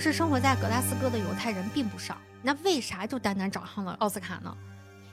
时生活在格拉斯哥的犹太人并不少，那为啥就单单找上了奥斯卡呢？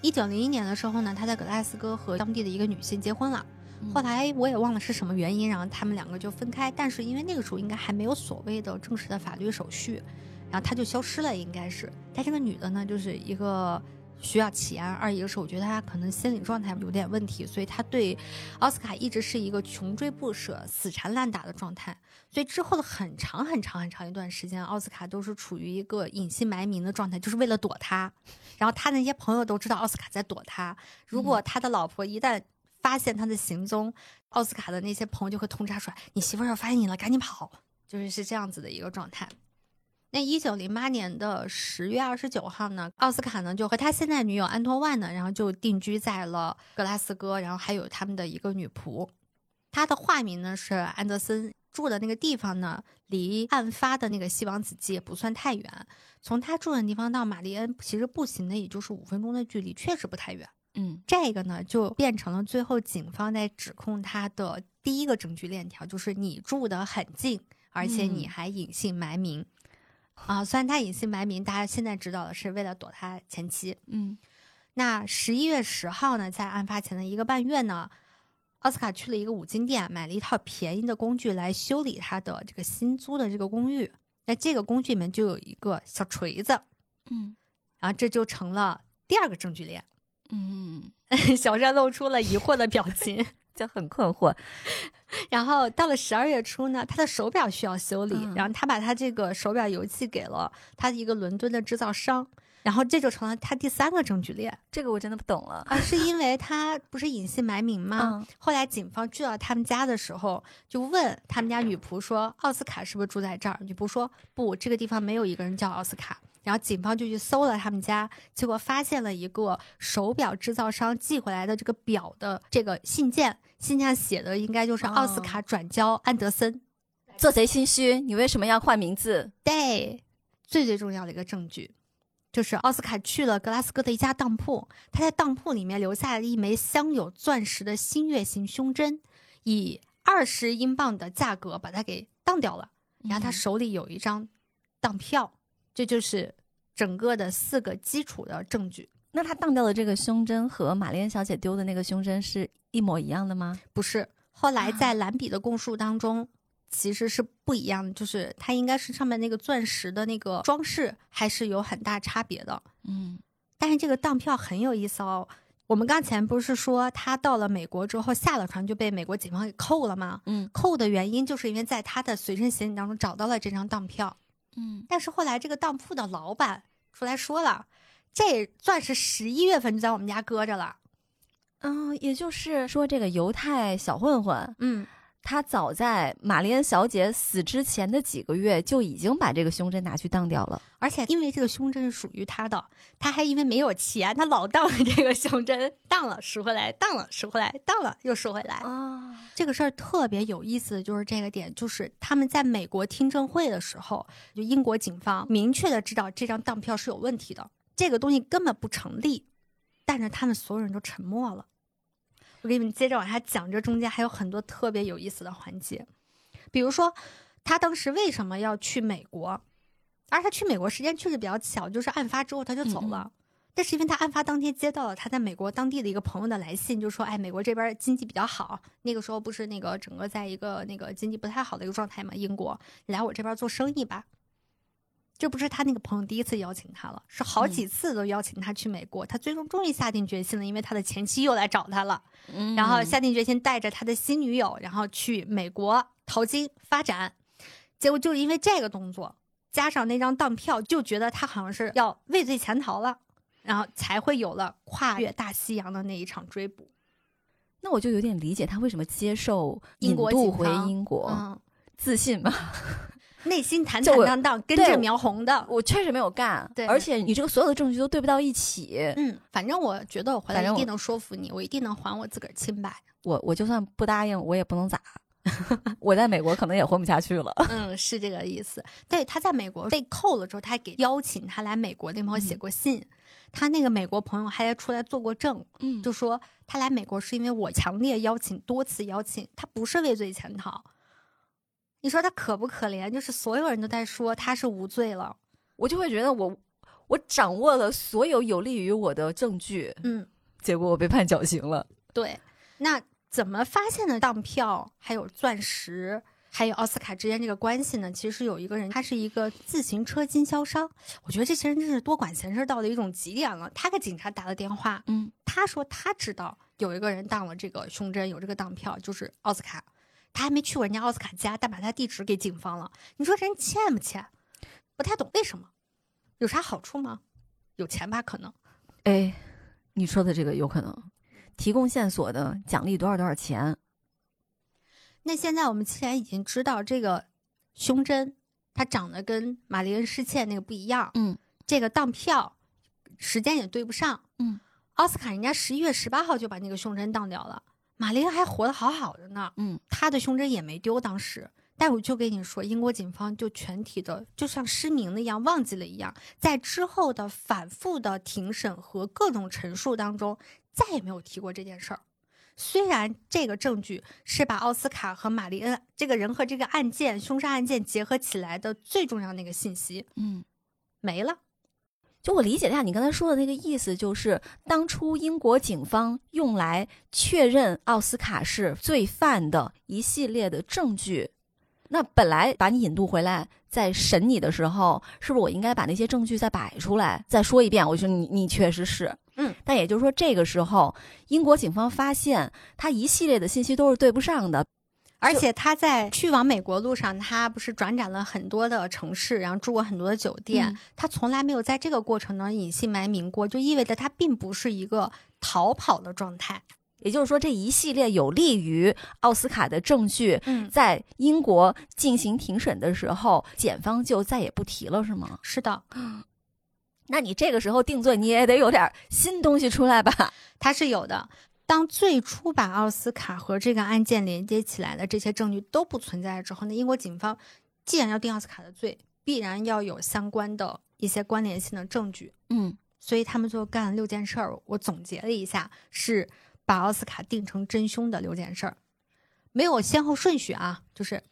一九零一年的时候呢，他在格拉斯哥和当地的一个女性结婚了。后来我也忘了是什么原因，然后他们两个就分开。但是因为那个时候应该还没有所谓的正式的法律手续，然后他就消失了，应该是。但这个女的呢，就是一个需要钱，二一个是我觉得他可能心理状态有点问题，所以他对奥斯卡一直是一个穷追不舍、死缠烂打的状态。所以之后的很长很长很长一段时间，奥斯卡都是处于一个隐姓埋名的状态，就是为了躲他。然后他那些朋友都知道奥斯卡在躲他。如果他的老婆一旦发现他的行踪，奥斯卡的那些朋友就会通知他说：“你媳妇儿要发现你了，赶紧跑！”就是是这样子的一个状态。那一九零八年的十月二十九号呢，奥斯卡呢就和他现在女友安托万呢，然后就定居在了格拉斯哥，然后还有他们的一个女仆，他的化名呢是安德森，住的那个地方呢离案发的那个西王子街不算太远，从他住的地方到玛丽恩其实步行的也就是五分钟的距离，确实不太远。嗯，这个呢，就变成了最后警方在指控他的第一个证据链条，就是你住得很近，而且你还隐姓埋名。啊，虽然他隐姓埋名，大家现在知道的是为了躲他前妻。嗯，那十一月十号呢，在案发前的一个半月呢，奥斯卡去了一个五金店，买了一套便宜的工具来修理他的这个新租的这个公寓。那这个工具里面就有一个小锤子，嗯，然后这就成了第二个证据链。嗯，小山露出了疑惑的表情，就很困惑。然后到了十二月初呢，他的手表需要修理，嗯然后他把他这个手表邮寄给了他的一个伦敦的制造商，然后这就成了他第三个证据链这个我真的不懂了。啊，是因为他不是隐姓埋名吗？嗯后来警方去到他们家的时候，就问他们家女仆说：“奥斯卡是不是住在这儿？”女仆说：“不，这个地方没有一个人叫奥斯卡。”然后警方就去搜了他们家，结果发现了一个手表制造商寄回来的这个表的这个信件，信件上写的应该就是奥斯卡转交安德森。做贼心虚，你为什么要换名字？对，最最重要的一个证据，就是奥斯卡去了格拉斯哥的一家当铺，他在当铺里面留下了一枚镶有钻石的新月形胸针，以二十英镑的价格把它给当掉了。然后他手里有一张当票，这就是整个的四个基础的证据。那他当掉的这个胸针和玛丽安小姐丢的那个胸针是一模一样的吗？不是，后来啊在蓝比的供述当中，其实是不一样的，就是它应该是上面那个钻石的那个装饰还是有很大差别的。嗯但是这个当票很有意思哦。我们刚才不是说他到了美国之后下了船就被美国警方给扣了吗？嗯扣的原因就是因为在他的随身行李当中找到了这张当票，嗯，但是后来这个当铺的老板出来说了，这钻石十一月份就在我们家搁着了。嗯，也就是说，这个犹太小混混，嗯，他早在玛丽安小姐死之前的几个月就已经把这个胸针拿去当掉了。而且因为这个胸针是属于他的，他还因为没有钱，他老当这个胸针，当了赎回来，当了赎回来，当了又赎回来。啊，这个事儿特别有意思的就是这个点，就是他们在美国听证会的时候，就英国警方明确的知道这张当票是有问题的，这个东西根本不成立，但是他们所有人都沉默了。我给你们接着往下讲，这中间还有很多特别有意思的环节，比如说他当时为什么要去美国，而他去美国时间确实比较巧，就是案发之后他就走了。但是因为他案发当天接到了他在美国当地的一个朋友的来信，就说：“哎，美国这边经济比较好，那个时候不是那个整个在一个那个经济不太好的一个状态嘛，英国，你来我这边做生意吧。”这不是他那个朋友第一次邀请他了，是好几次都邀请他去美国。他最终终于下定决心了，因为他的前妻又来找他了，嗯然后下定决心带着他的新女友，然后去美国淘金发展。结果就是因为这个动作，加上那张当票，就觉得他好像是要畏罪潜逃了，然后才会有了跨越大西洋的那一场追捕。那我就有点理解他为什么接受英国引渡回英国，嗯，自信嘛。内心坦坦荡荡，跟对着苗红的。我确实没有干，对而且你这个所有的证据都对不到一起，嗯，反正我觉得我回来一定能说服你，我一定能还我自个儿清白。我我就算不答应，我也不能咋。我在美国可能也混不下去了。嗯，是这个意思。对，他在美国被扣了之后，他还给邀请他来美国那朋友写过信，他那个美国朋友还出来做过证，嗯就说他来美国是因为我强烈邀请，多次邀请，他不是畏罪潜逃。你说他可不可怜？就是所有人都在说他是无罪了。我就会觉得我我掌握了所有有利于我的证据，嗯，结果我被判绞刑了。对。那怎么发现的当票，还有钻石，还有奥斯卡之间这个关系呢？其实有一个人，他是一个自行车经销商。我觉得这些人真是多管闲事到了一种极点了。他给警察打了电话，嗯，他说他知道有一个人当了这个胸针，有这个当票，就是奥斯卡。他还没去过人家奥斯卡家，但把他地址给警方了。你说人欠不欠？不太懂为什么，有啥好处吗？有钱吧，可能。哎，你说的这个有可能。提供线索的奖励多少多少钱？那现在我们既然已经知道这个胸针它长得跟玛丽恩失窃那个不一样，嗯，这个当票时间也对不上，嗯，奥斯卡人家十一月十八号就把那个胸针当掉了，玛丽恩还活得好好的呢，嗯，她的胸针也没丢，当时。但我就跟你说，英国警方就全体的就像失明了一样，忘记了一样，在之后的反复的庭审和各种陈述当中，再也没有提过这件事儿。虽然这个证据是把奥斯卡和玛丽恩这个人和这个案件凶杀案件结合起来的最重要那个信息，嗯，没了。就我理解一下，你刚才说的那个意思，就是当初英国警方用来确认奥斯卡是罪犯的一系列的证据。那本来把你引渡回来，在审你的时候，是不是我应该把那些证据再摆出来，再说一遍？我说你你确实是，嗯。但也就是说，这个时候英国警方发现他一系列的信息都是对不上的，而且他在去往美国路上，他不是转展了很多的城市，然后住过很多的酒店，嗯他从来没有在这个过程中隐姓埋名过，就意味着他并不是一个逃跑的状态。也就是说，这一系列有利于奥斯卡的证据，嗯，在英国进行庭审的时候，检方就再也不提了，是吗？是的，那你这个时候定罪，你也得有点新东西出来吧？他是有的。当最初把奥斯卡和这个案件连接起来的这些证据都不存在之后呢，英国警方既然要定奥斯卡的罪，必然要有相关的一些关联性的证据。嗯所以他们就干了六件事儿。我总结了一下，是把奥斯卡定成真凶的六件事儿，没有先后顺序啊，就是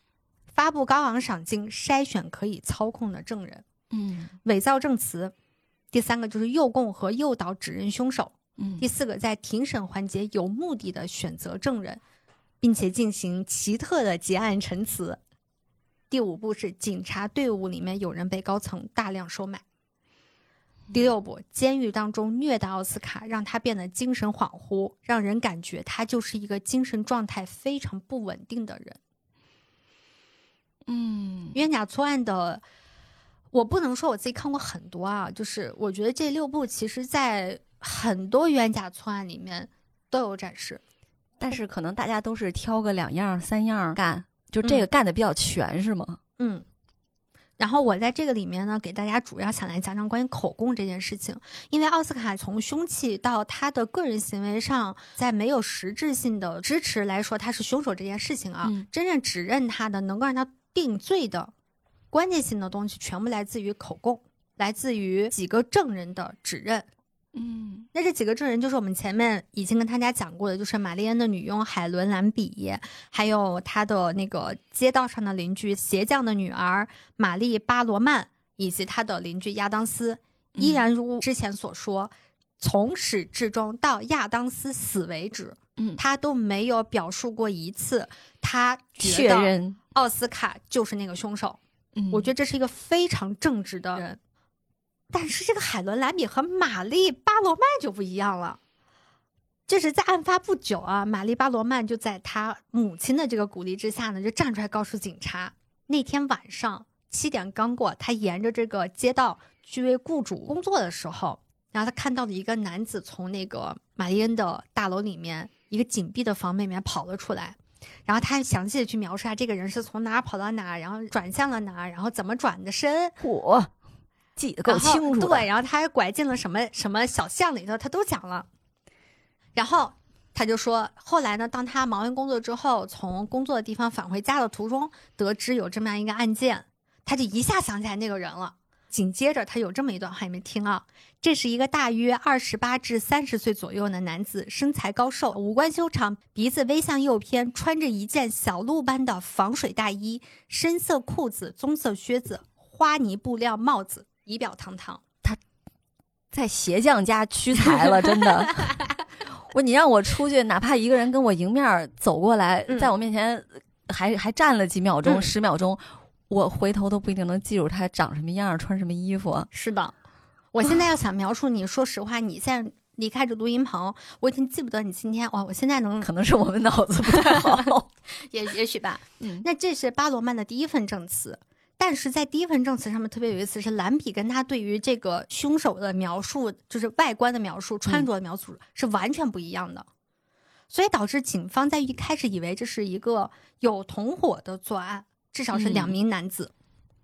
发布高昂赏金，筛选可以操控的证人，嗯伪造证词。第三个就是诱供和诱导指认凶手。嗯第四个，在庭审环节有目的的选择证人，并且进行奇特的结案陈词。第五步是警察队伍里面有人被高层大量收买。第六步，监狱当中虐待奥斯卡，让他变得精神恍惚，让人感觉他就是一个精神状态非常不稳定的人。嗯冤假错案的，我不能说我自己看过很多啊，就是我觉得这六部其实在很多冤假错案里面都有展示。但是可能大家都是挑个两样三样干，就这个干的比较全，是吗？嗯，然后我在这个里面呢，给大家主要想来讲讲关于口供这件事情，因为奥斯卡从凶器到他的个人行为上，在没有实质性的支持来说他是凶手这件事情啊，嗯真正指认他的，能够让他定罪的关键性的东西，全部来自于口供，来自于几个证人的指认。嗯那这几个证人就是我们前面已经跟大家讲过的，就是玛丽恩的女佣海伦·兰比，还有她的那个街道上的邻居鞋匠的女儿玛丽·巴罗曼，以及她的邻居亚当斯。依然如之前所说，从始至终到亚当斯死为止，嗯，他都没有表述过一次他觉确认。奥斯卡就是那个凶手。嗯我觉得这是一个非常正直的人。但是这个海伦·兰比和玛丽·巴罗曼就不一样了。这是在案发不久啊，玛丽·巴罗曼就在她母亲的这个鼓励之下呢，就站出来告诉警察，那天晚上七点刚过，他沿着这个街道去为雇主工作的时候，然后他看到了一个男子从那个玛丽恩的大楼里面一个紧闭的房门里面跑了出来。然后他还详细的去描述下这个人是从哪儿跑到哪儿，然后转向了哪儿，然后怎么转的身，嚯，记得够清楚。对，然后他还拐进了什么什么小巷里头，他都讲了。然后他就说，后来呢，当他忙完工作之后，从工作的地方返回家的途中，得知有这么样一个案件，他就一下想起来那个人了。紧接着他有这么一段话，你们听啊，这是一个大约二十八至三十岁左右的男子，身材高瘦，五官修长，鼻子微向右偏，穿着一件小鹿般的防水大衣，深色裤子，棕色靴子，花呢布料帽子，仪表堂堂。他在鞋匠家屈才了，真的。我你让我出去，哪怕一个人跟我迎面走过来，嗯在我面前还还站了几秒钟、嗯十秒钟，我回头都不一定能记住他长什么样、穿什么衣服。是的，我现在要想描述你，说实话，你现在离开这录音棚，我已经记不得你今天哇，我现在能可能是我们脑子不太好。也也许吧。嗯那这是巴罗曼的第一份证词，但是在第一份证词上面特别有意思，是蓝比跟他对于这个凶手的描述，就是外观的描述、穿着的描述、是完全不一样的，所以导致警方在一开始以为这是一个有同伙的作案，至少是两名男子。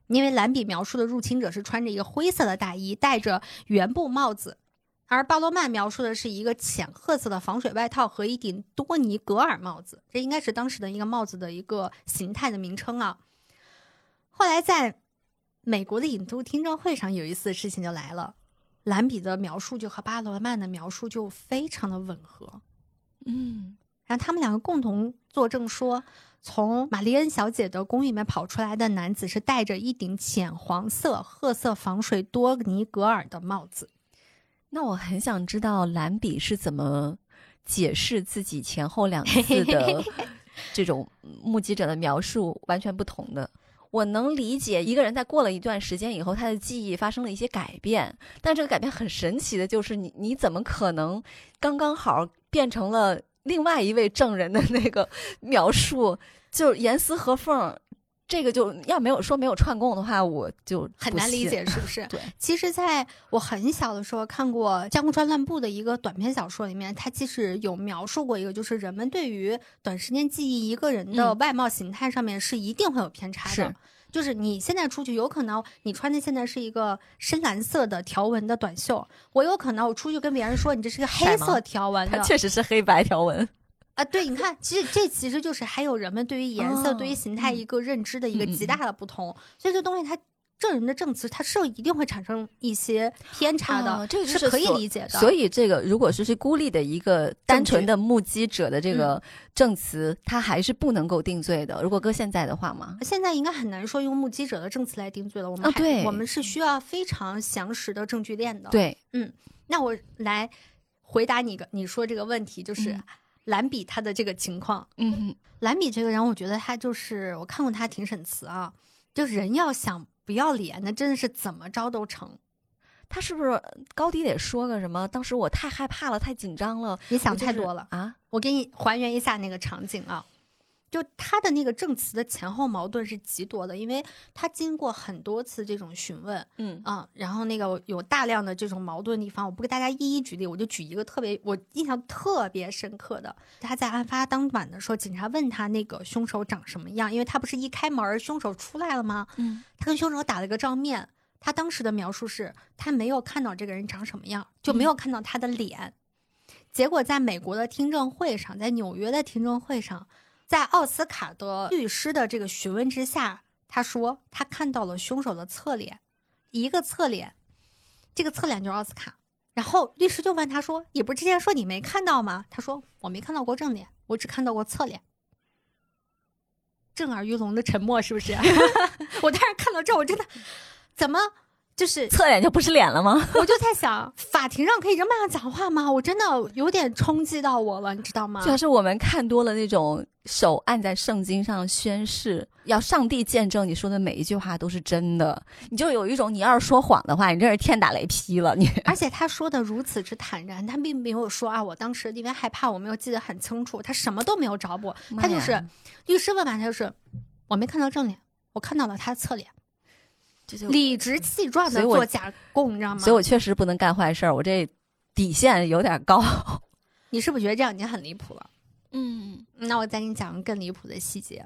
因为蓝比描述的入侵者是穿着一个灰色的大衣，戴着圆布帽子，而巴罗曼描述的是一个浅褐色的防水外套和一顶多尼格尔帽子，这应该是当时的一个帽子的一个形态的名称啊。后来在美国的影都听证会上，有一次事情就来了，兰比的描述就和巴罗曼的描述就非常的吻合，嗯，然后他们两个共同作证说，从玛丽恩小姐的公寓里面跑出来的男子是戴着一顶浅黄色褐色防水多尼格尔的帽子。那我很想知道兰比是怎么解释自己前后两次的 这种目击者的描述完全不同的。我能理解一个人在过了一段时间以后，他的记忆发生了一些改变，但这个改变很神奇的就是你你怎么可能刚刚好变成了另外一位证人的那个描述，就是严丝合缝。这个就要没有说没有串供的话，我就很难理。解，是不是？对，其实，在我很小的时候看过《江户川乱步》的一个短篇小说里面，它其实有描述过一个，就是人们对于短时间记忆一个人的嗯外貌形态上面是一定会有偏差的。是就是你现在出去，有可能你穿的现在是一个深蓝色的条纹的短袖，我有可能我出去跟别人说你这是个黑色条纹确实是黑白条纹。啊。对，你看，其实这其实就是还有人们对于颜色、哦对于形态嗯一个认知的一个极大的不同，所以这东西它。证人的证词，它是一定会产生一些偏差的，哦这个就是可以理解的。所以，这个如果说是孤立的一个单纯的目击者的这个证词，他还是不能够定罪的。如果搁现在的话嘛，现在应该很难说用目击者的证词来定罪了。我们对我们是需要非常详实的证据链的。，对，嗯那我来回答你个你说这个问题，就是嗯兰比他的这个情况。嗯，兰比这个人，我觉得他就是我看过他庭审词啊，就人要想不要脸，那真的是怎么着都成。他是不是高低得说个什么？当时我太害怕了，太紧张了，你想太多了。啊！我给你还原一下那个场景啊，就他的那个证词的前后矛盾是极多的，因为他经过很多次这种询问，嗯啊、然后那个有大量的这种矛盾地方，我不给大家一一举例，我就举一个特别我印象特别深刻的，他在案发当晚的时候，警察问他那个凶手长什么样，因为他不是一开门凶手出来了吗？嗯，他跟凶手打了个照面，他当时的描述是他没有看到这个人长什么样，就没有看到他的脸。结果在美国的听证会上，在纽约的听证会上，在奥斯卡的律师的这个询问之下，他说他看到了凶手的侧脸，一个侧脸，这个侧脸就是奥斯卡。然后律师就问他说：“你不是之前说你没看到吗？”他说：“我没看到过正脸，我只看到过侧脸。”震耳欲聋的沉默，是不是？我当时看到这，我真的怎么就是侧脸就不是脸了吗？我就在想，法庭上可以这么样讲话吗？我真的有点冲击到我了，你知道吗主？要是我们看多了那种手按在圣经上宣誓，要上帝见证你说的每一句话都是真的，你就有一种你要是说谎的话，你真是天打雷劈了你。而且他说的如此之坦然，他并没有说啊，我当时因为害怕，我没有记得很清楚，他什么都没有找补，他就是律师问完，他就是我没看到正脸，我看到了他的侧脸，理直气壮的所以我做假供，你知道吗？所以我确实不能干坏事儿，我这底线有点高。你是不是觉得这样已经很离谱了？嗯那我再给你讲个更离谱的细节。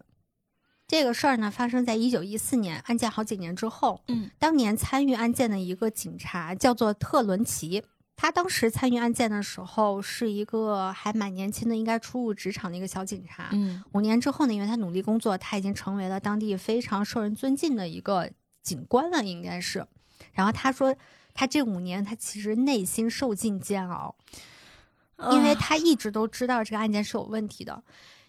这个事儿呢，发生在一九一四年，案件好几年之后。嗯当年参与案件的一个警察叫做特伦奇，他当时参与案件的时候是一个还蛮年轻的，应该初入职场的一个小警察。嗯五年之后呢，因为他努力工作，他已经成为了当地非常受人尊敬的一个警官了，应该是。然后他说，他这五年他其实内心受尽煎熬，因为他一直都知道这个案件是有问题的，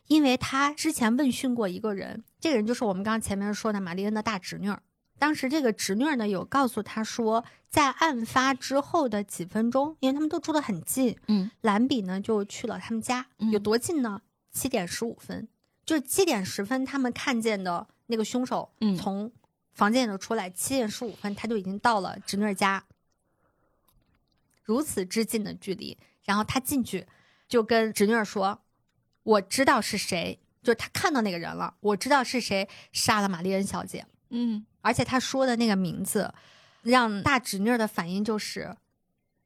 因为他之前问讯过一个人，这个人就是我们刚刚前面说的玛丽恩的大侄女儿。当时这个侄女儿呢有告诉他说，在案发之后的几分钟，因为他们都住得很近，嗯，兰比呢就去了他们家，嗯有多近呢？七点十五分，就是七点十分，他们看见的那个凶手嗯从房间里头出来，七点十五分他就已经到了侄女儿家，如此之近的距离，然后他进去就跟侄女儿说：“我知道是谁，就是他看到那个人了，我知道是谁杀了玛丽恩小姐。”嗯而且他说的那个名字，让大侄女儿的反应就是，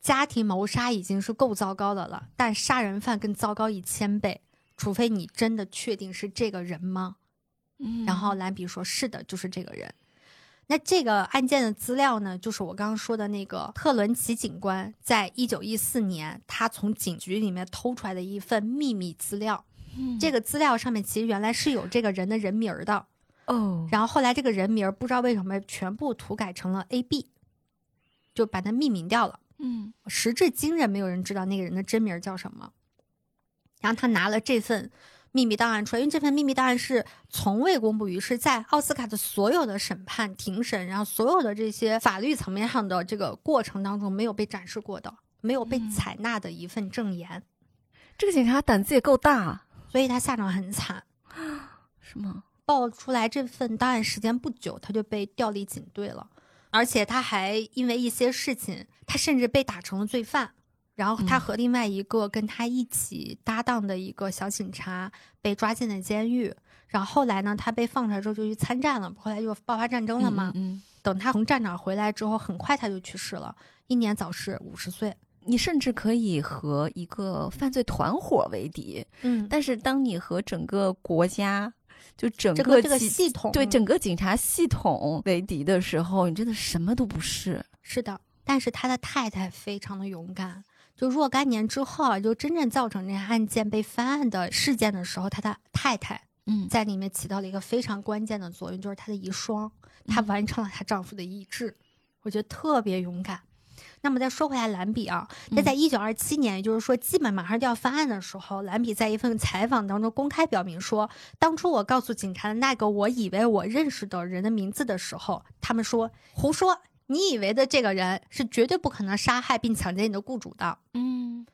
家庭谋杀已经是够糟糕的了，但杀人犯更糟糕一千倍。除非你真的确定是这个人吗？嗯然后兰比说：“是的，就是这个人。”那这个案件的资料呢，就是我刚刚说的那个特伦奇警官在一九一四年他从警局里面偷出来的一份秘密资料。这个资料上面其实原来是有这个人的人名儿的，哦，然后后来这个人名儿不知道为什么全部涂改成了 A B，就把它命名掉了。嗯时至今日，没有人知道那个人的真名儿叫什么。然后他拿了这份秘密档案出来，因为这份秘密档案是从未公布于世，在奥斯卡的所有的审判、庭审，然后所有的这些法律层面上的这个过程当中没有被展示过的，没有被嗯采纳的一份证言，这个警察胆子也够大，所以他下场很惨。是吗？爆出来这份档案时间不久，他就被调离警队了，而且他还因为一些事情，他甚至被打成了罪犯。然后他嗯和另外一个跟他一起搭档的一个小警察被抓进了监狱。然后后来呢，他被放出来之后就去参战了，后来就爆发战争了嘛。嗯，嗯等他从战场回来之后，很快他就去世了，英年早逝，五十岁。你甚至可以和一个犯罪团伙为敌，嗯，但是当你和整个国家，就整这个这个系统对整个警察系统为敌的时候，你真的什么都不是。是的，但是他的太太非常的勇敢。就若干年之后啊，就真正造成这案件被翻案的事件的时候，他的太太嗯。在里面起到了一个非常关键的作用，就是她的遗孀，她嗯。完成了她丈夫的遗志，我觉得特别勇敢。那么再说回来，兰比啊，那嗯。在一九二七年，也就是说基本马上就要翻案的时候，兰比在一份采访当中公开表明说，当初我告诉警察的那个我以为我认识的人的名字的时候，他们说胡说，你以为的这个人是绝对不可能杀害并抢劫你的雇主的。嗯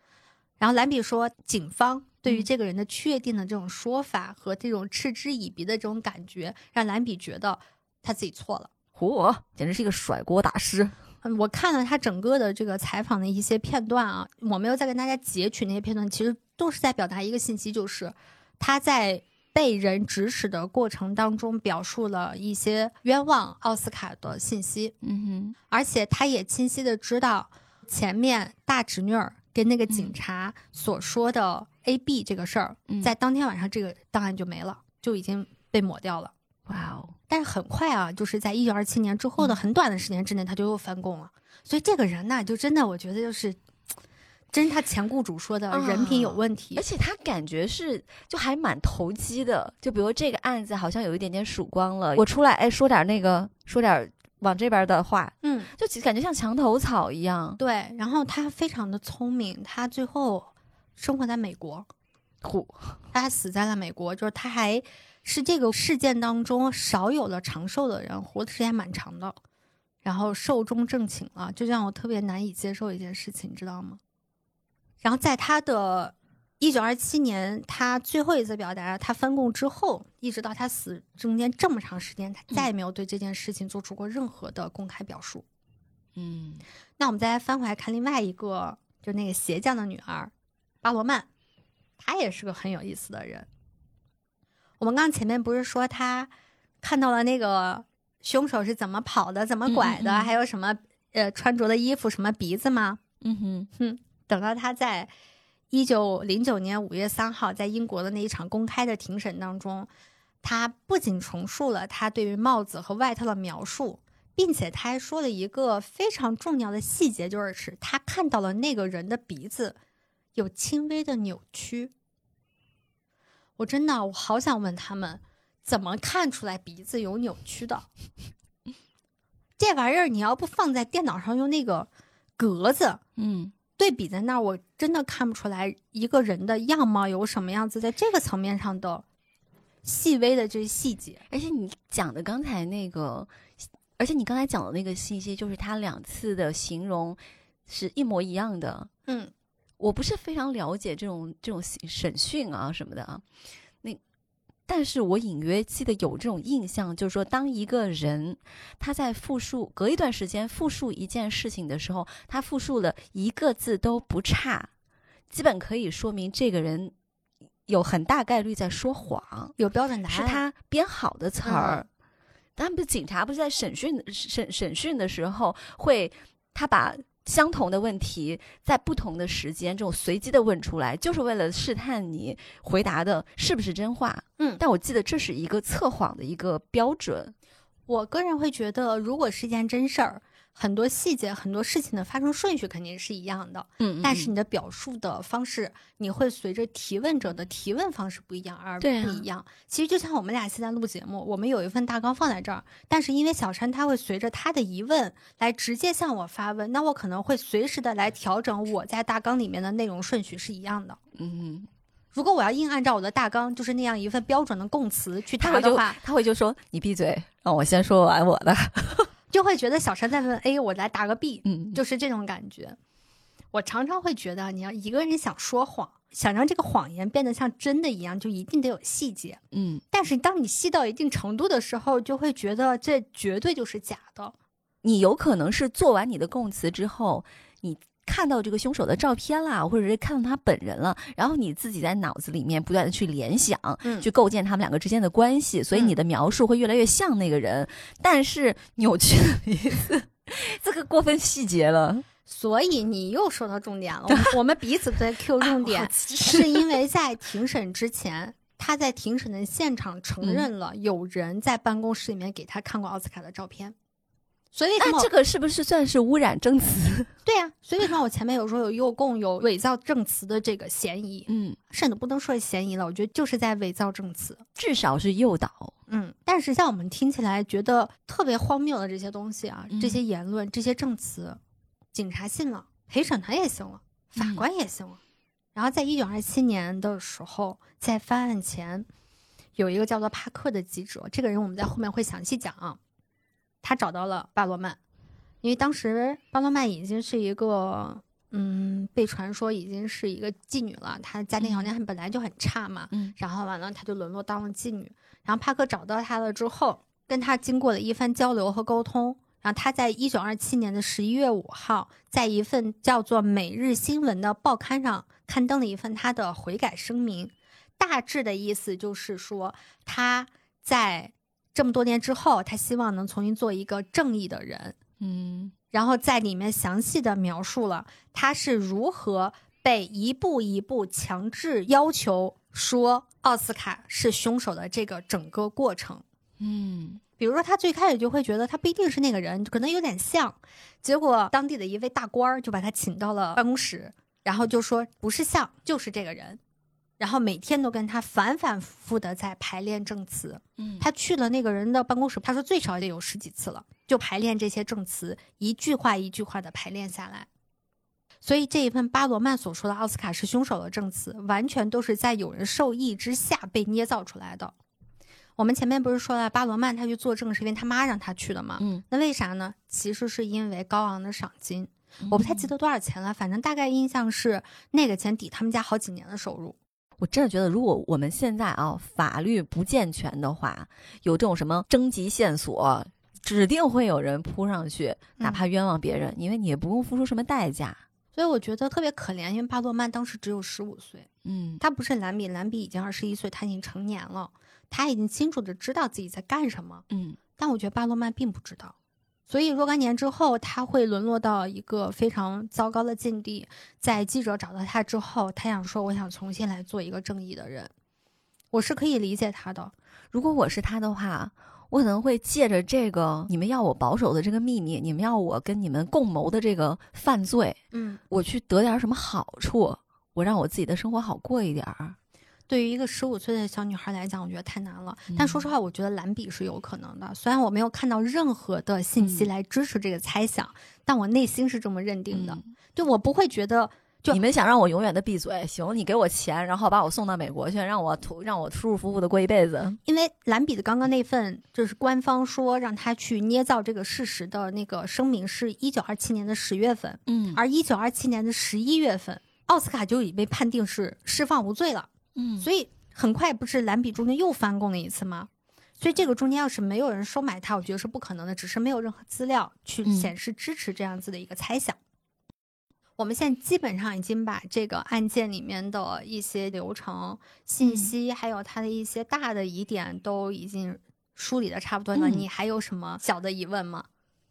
然后兰比说，警方对于嗯这个人的确定的这种说法和这种嗤之以鼻的这种感觉，让兰比觉得他自己错了。嚯，简直是一个甩锅大师。嗯，我看了他整个的这个采访的一些片段啊，我没有再跟大家截取那些片段，其实都是在表达一个信息，就是他在被人指使的过程当中，表述了一些冤枉奥斯卡的信息，嗯哼。而且他也清晰的知道前面大侄女儿跟那个警察所说的 A B 这个事儿，嗯。在当天晚上这个档案就没了，就已经被抹掉了。哇哦，但是很快啊，就是在一九二七年之后的很短的时间之内，他就又翻供了。所以这个人呢，就真的我觉得就是，真是他前雇主说的啊人品有问题而。且他感觉是就还蛮投机的，就比如这个案子好像有一点点曙光了，我出来哎说点那个说点往这边的话，嗯，就感觉像墙头草一样。对。然后他非常的聪明，他最后生活在美国，嚯，他还死在了美国，就是他还是这个事件当中少有的长寿的人，活的时间蛮长的，然后寿终正寝了，就让我特别难以接受一件事情，你知道吗？然后在他的一九二七年，他最后一次表达他翻供之后，一直到他死中间这么长时间，他再也没有对这件事情做出过任何的公开表述。嗯那我们再来翻回来看另外一个，就那个鞋匠的女儿巴罗曼，她也是个很有意思的人。我们刚刚前面不是说她看到了那个凶手是怎么跑的、怎么拐的，嗯嗯嗯还有什么呃穿着的衣服、什么鼻子吗？嗯哼哼，等到他在一九零九年五月三号在英国的那一场公开的庭审当中，他不仅重述了他对于帽子和外套的描述，并且他还说了一个非常重要的细节，就是他看到了那个人的鼻子有轻微的扭曲。我真的，我好想问他们，怎么看出来鼻子有扭曲的？这玩意儿你要不放在电脑上用那个格子嗯对比在那儿，我真的看不出来一个人的样貌有什么样子，在这个层面上的细微的这些细节。而且你讲的刚才那个，而且你刚才讲的那个信息，就是他两次的形容是一模一样的。嗯，我不是非常了解这种这种审讯啊什么的啊，那但是我隐约记得有这种印象，就是说，当一个人他在复述隔一段时间复述一件事情的时候，他复述了一个字都不差，基本可以说明这个人有很大概率在说谎，有标准答案，是他编好的词儿。嗯他们警察不是在审讯审审讯的时候会，他把相同的问题在不同的时间这种随机的问出来，就是为了试探你回答的是不是真话。嗯但我记得这是一个测谎的一个标准。我个人会觉得，如果是一件真事儿，很多细节、很多事情的发生顺序肯定是一样的，嗯但是你的表述的方式，你会随着提问者的提问方式不一样而不一样。其实就像我们俩现在录节目，我们有一份大纲放在这儿，但是因为小山他会随着他的疑问来直接向我发问，那我可能会随时的来调整我在大纲里面的内容顺序是一样的。嗯，如果我要硬按照我的大纲，就是那样一份标准的供词去他会就答的话，他会就说你闭嘴，让我先说完我的。就会觉得小陈在问 A，我来答个 B，嗯，就是这种感觉。我常常会觉得，你要一个人想说谎，想让这个谎言变得像真的一样，就一定得有细节。嗯，但是当你细到一定程度的时候，就会觉得这绝对就是假的。你有可能是做完你的供词之后，你看到这个凶手的照片啦，或者是看到他本人了，然后你自己在脑子里面不断的去联想，嗯。去构建他们两个之间的关系，所以你的描述会越来越像那个人，但是扭曲了一次，这个过分细节了。所以你又说到重点了，我们彼此都在 Q 重点，是因为在庭审之前，他在庭审的现场承认了有人在办公室里面给他看过奥斯卡的照片。所以那这个是不是算是污染证词？对呀、所以为什么我前面有说有诱供、有伪造证词的这个嫌疑，嗯，甚至不能说是嫌疑了，我觉得就是在伪造证词。至少是诱导。嗯，但是像我们听起来觉得特别荒谬的这些东西啊，嗯这些言论、这些证词，警察信了，陪审团也信了，法嗯官也信了。然后在一九二七年的时候，在翻案前，有一个叫做帕克的记者，这个人我们在后面会详细讲啊。他找到了巴罗曼，因为当时巴罗曼已经是一个，嗯，被传说已经是一个妓女了，她家庭条件本来就很差嘛，嗯然后完了，她就沦落当了妓女。然后帕克找到她了之后，跟她经过了一番交流和沟通。然后她在一九二七年的十一月五号，在一份叫做《每日新闻》的报刊上刊登了一份她的悔改声明。大致的意思就是说，她在这么多年之后，他希望能重新做一个正义的人。嗯然后在里面详细的描述了他是如何被一步一步强制要求说奥斯卡是凶手的这个整个过程。嗯比如说，他最开始就会觉得他不一定是那个人，可能有点像。结果当地的一位大官儿就把他请到了办公室，然后就说不是像，就是这个人。然后每天都跟他反反复复的在排练证词。嗯，他去了那个人的办公室，他说最少得有十几次了，就排练这些证词，一句话一句话的排练下来。所以这一份巴罗曼所说的奥斯卡是凶手的证词，完全都是在有人授意之下被捏造出来的。我们前面不是说了，巴罗曼他去作证是因为他妈让他去的吗？嗯，那为啥呢？其实是因为高昂的赏金，我不太记得多少钱了，反正大概印象是那个钱抵他们家好几年的收入。我真的觉得，如果我们现在啊法律不健全的话，有这种什么征集线索，指定会有人扑上去，哪怕冤枉别人，因为你也不用付出什么代价。所以我觉得特别可怜，因为巴洛曼当时只有十五岁，嗯。他不是兰比，兰比已经二十一岁，他已经成年了，他已经清楚的知道自己在干什么。嗯。但我觉得巴洛曼并不知道，所以若干年之后，他会沦落到一个非常糟糕的境地。在记者找到他之后，他想说：“我想重新来做一个正义的人。”我是可以理解他的。如果我是他的话，我可能会借着这个你们要我保守的这个秘密，你们要我跟你们共谋的这个犯罪，嗯，我去得点什么好处，我让我自己的生活好过一点儿。对于一个十五岁的小女孩来讲，我觉得太难了。嗯但说实话，我觉得蓝笔是有可能的。虽然我没有看到任何的信息嗯来支持这个猜想，但我内心是这么认定的。嗯对我不会觉得就你们想让我永远的闭嘴？行，你给我钱，然后把我送到美国去，让我图让我舒舒服服的过一辈子。因为蓝笔的刚刚那份就是官方说让他去捏造这个事实的那个声明，是一九二七年的十月份，嗯而一九二七年的十一月份，奥斯卡就已被判定是释放无罪了。嗯所以很快不是蓝笔中间又翻供了一次吗？所以这个中间要是没有人收买他，我觉得是不可能的，只是没有任何资料去嗯显示支持这样子的一个猜想。我们现在基本上已经把这个案件里面的一些流程信息，还有它的一些大的疑点都已经梳理的差不多了。嗯你还有什么小的疑问吗？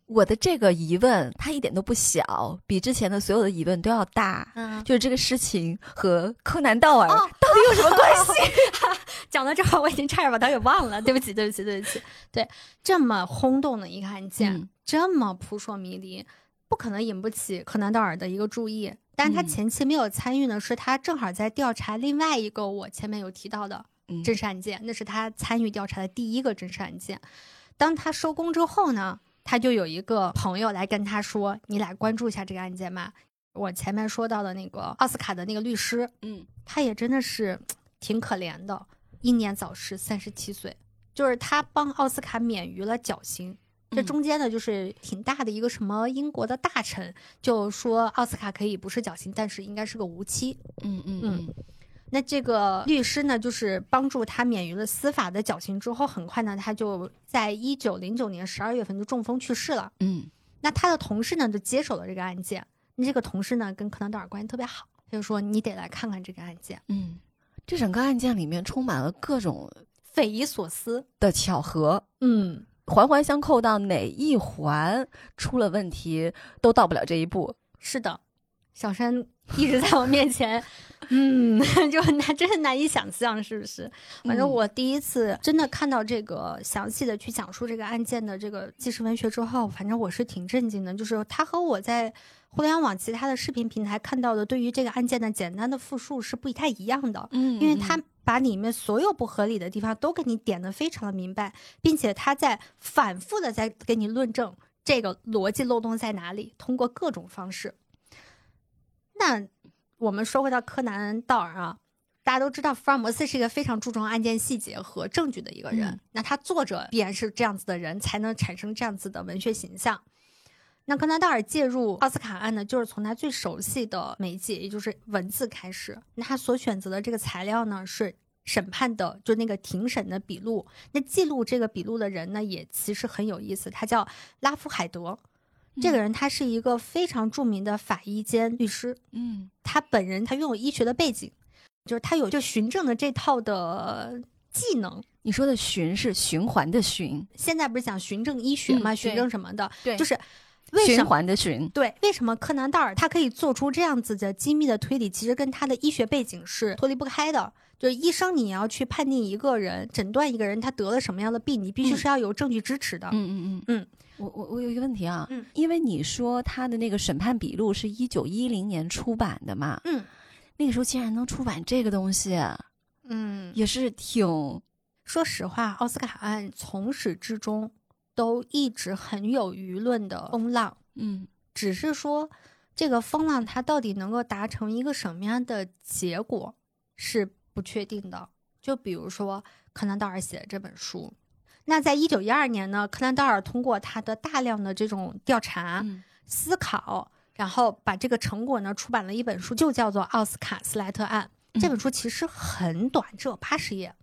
我的这个疑问，它一点都不小，比之前的所有的疑问都要大。嗯，就是这个事情和柯南道尔哦 到底有什么关系？讲到这儿，我已经差点把它给忘了，对不起，对不起，对不起。对，这么轰动的一个案件，嗯这么扑朔迷离，不可能引不起柯南道尔的一个注意。但是他嗯前期没有参与呢，是他正好在调查另外一个我前面有提到的嗯真实案件，那是他参与调查的第一个真实案件。当他收工之后呢，他就有一个朋友来跟他说：“你俩关注一下这个案件嘛。”我前面说到的那个奥斯卡的那个律师，嗯他也真的是挺可怜的，英年早逝，三十七岁。就是他帮奥斯卡免于了绞刑，这嗯中间呢，就是挺大的一个什么英国的大臣就说奥斯卡可以不是绞刑，但是应该是个无期。嗯嗯嗯那这个律师呢，就是帮助他免于了司法的绞刑之后，很快呢，他就在一九零九年十二月份就中风去世了。嗯那他的同事呢，就接手了这个案件。那这个同事呢，跟柯南道尔关系特别好，他就说你得来看看这个案件，嗯，这整个案件里面充满了各种匪夷所思。的巧合，嗯，环环相扣，到哪一环出了问题都到不了这一步。是的，小山 一直在我面前，嗯，就难，真是难以想象，是不是？反正嗯我第一次真的看到这个详细的去讲述这个案件的这个纪实文学之后，反正我是挺震惊的。就是它和我在互联网其他的视频平台看到的对于这个案件的简单的复述是不太一样的，嗯因为它把里面所有不合理的地方都给你点的非常的明白，并且他在反复的在给你论证这个逻辑漏洞在哪里，通过各种方式。那我们说回到柯南道尔啊，大家都知道福尔摩斯是一个非常注重案件细节和证据的一个人，嗯那他作者必然是这样子的人，才能产生这样子的文学形象。那柯南道尔介入奥斯卡案呢，就是从他最熟悉的媒介，也就是文字开始。那他所选择的这个材料呢，是审判的，就那个庭审的笔录。那记录这个笔录的人呢，也其实很有意思，他叫拉夫海德。这个人他是一个非常著名的法医兼律师，嗯他本人他拥有医学的背景，就是他有就循证的这套的技能。你说的循是循环的循，现在不是讲循证医学嘛，嗯循证什么的，对就是为什循环的循。对，为什么柯南道尔他可以做出这样子的精密的推理，其实跟他的医学背景是脱离不开的。就是医生，你要去判定一个人、诊断一个人他得了什么样的病，你必须嗯。是要有证据支持的。嗯嗯嗯。嗯，我我我有一个问题啊，嗯。因为你说他的那个审判笔录是一九一零年出版的嘛，嗯。那个时候竟然能出版这个东西，嗯，也是挺说实话，奥斯卡案从始至终都一直很有舆论的风浪，嗯。只是说这个风浪它到底能够达成一个什么样的结果是不确定的。就比如说柯南道尔写的这本书，那在一九一二年呢，柯南道尔通过他的大量的这种调查、嗯思考，然后把这个成果呢出版了一本书，就叫做《奥斯卡斯莱特案》。嗯这本书其实很短，只有八十页。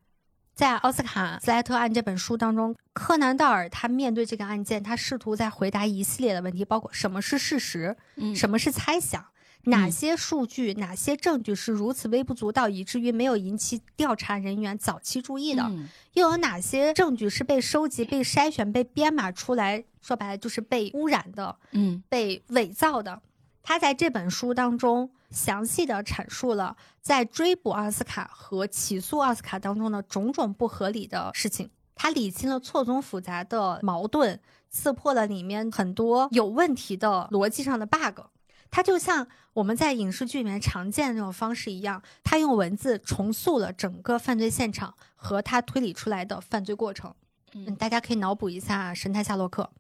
在《奥斯卡斯莱特案》这本书当中，柯南道尔他面对这个案件，他试图在回答一系列的问题，包括什么是事实，嗯什么是猜想，哪些数据、哪些证据是如此微不足道，以至于没有引起调查人员早期注意的，嗯又有哪些证据是被收集、被筛选、被编码出来，说白了就是被污染的、嗯被伪造的。他在这本书当中详细的阐述了在追捕奥斯卡和起诉奥斯卡当中的种种不合理的事情。他理清了错综复杂的矛盾，刺破了里面很多有问题的逻辑上的 bug。它就像我们在影视剧里面常见的那种方式一样，他用文字重塑了整个犯罪现场和他推理出来的犯罪过程。嗯，大家可以脑补一下《神探夏洛克》，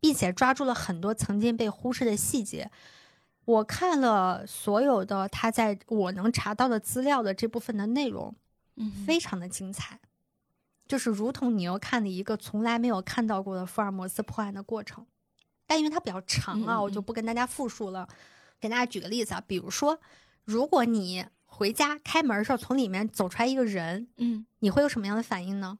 并且抓住了很多曾经被忽视的细节。我看了所有的他在我能查到的资料的这部分的内容，嗯非常的精彩，就是如同你要看的一个从来没有看到过的福尔摩斯破案的过程。但因为它比较长啊，我就不跟大家复述了。给大家举个例子啊，比如说，如果你回家开门的时候从里面走出来一个人，嗯，你会有什么样的反应呢？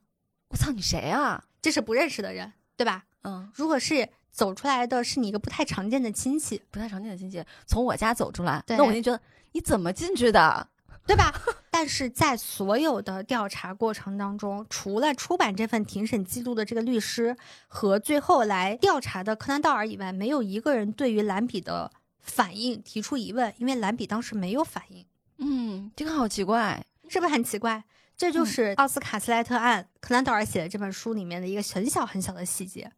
我操，你谁啊？这是不认识的人，对吧？嗯，如果是走出来的是你一个不太常见的亲戚，不太常见的亲戚从我家走出来，那我就觉得你怎么进去的？对吧？但是在所有的调查过程当中，除了出版这份庭审记录的这个律师和最后来调查的柯南道尔以外，没有一个人对于兰比的反应提出疑问，因为兰比当时没有反应，嗯，这个好奇怪。是不是很奇怪？这就是奥斯卡斯莱特案，柯南道尔写的这本书里面的一个很小很小的细节。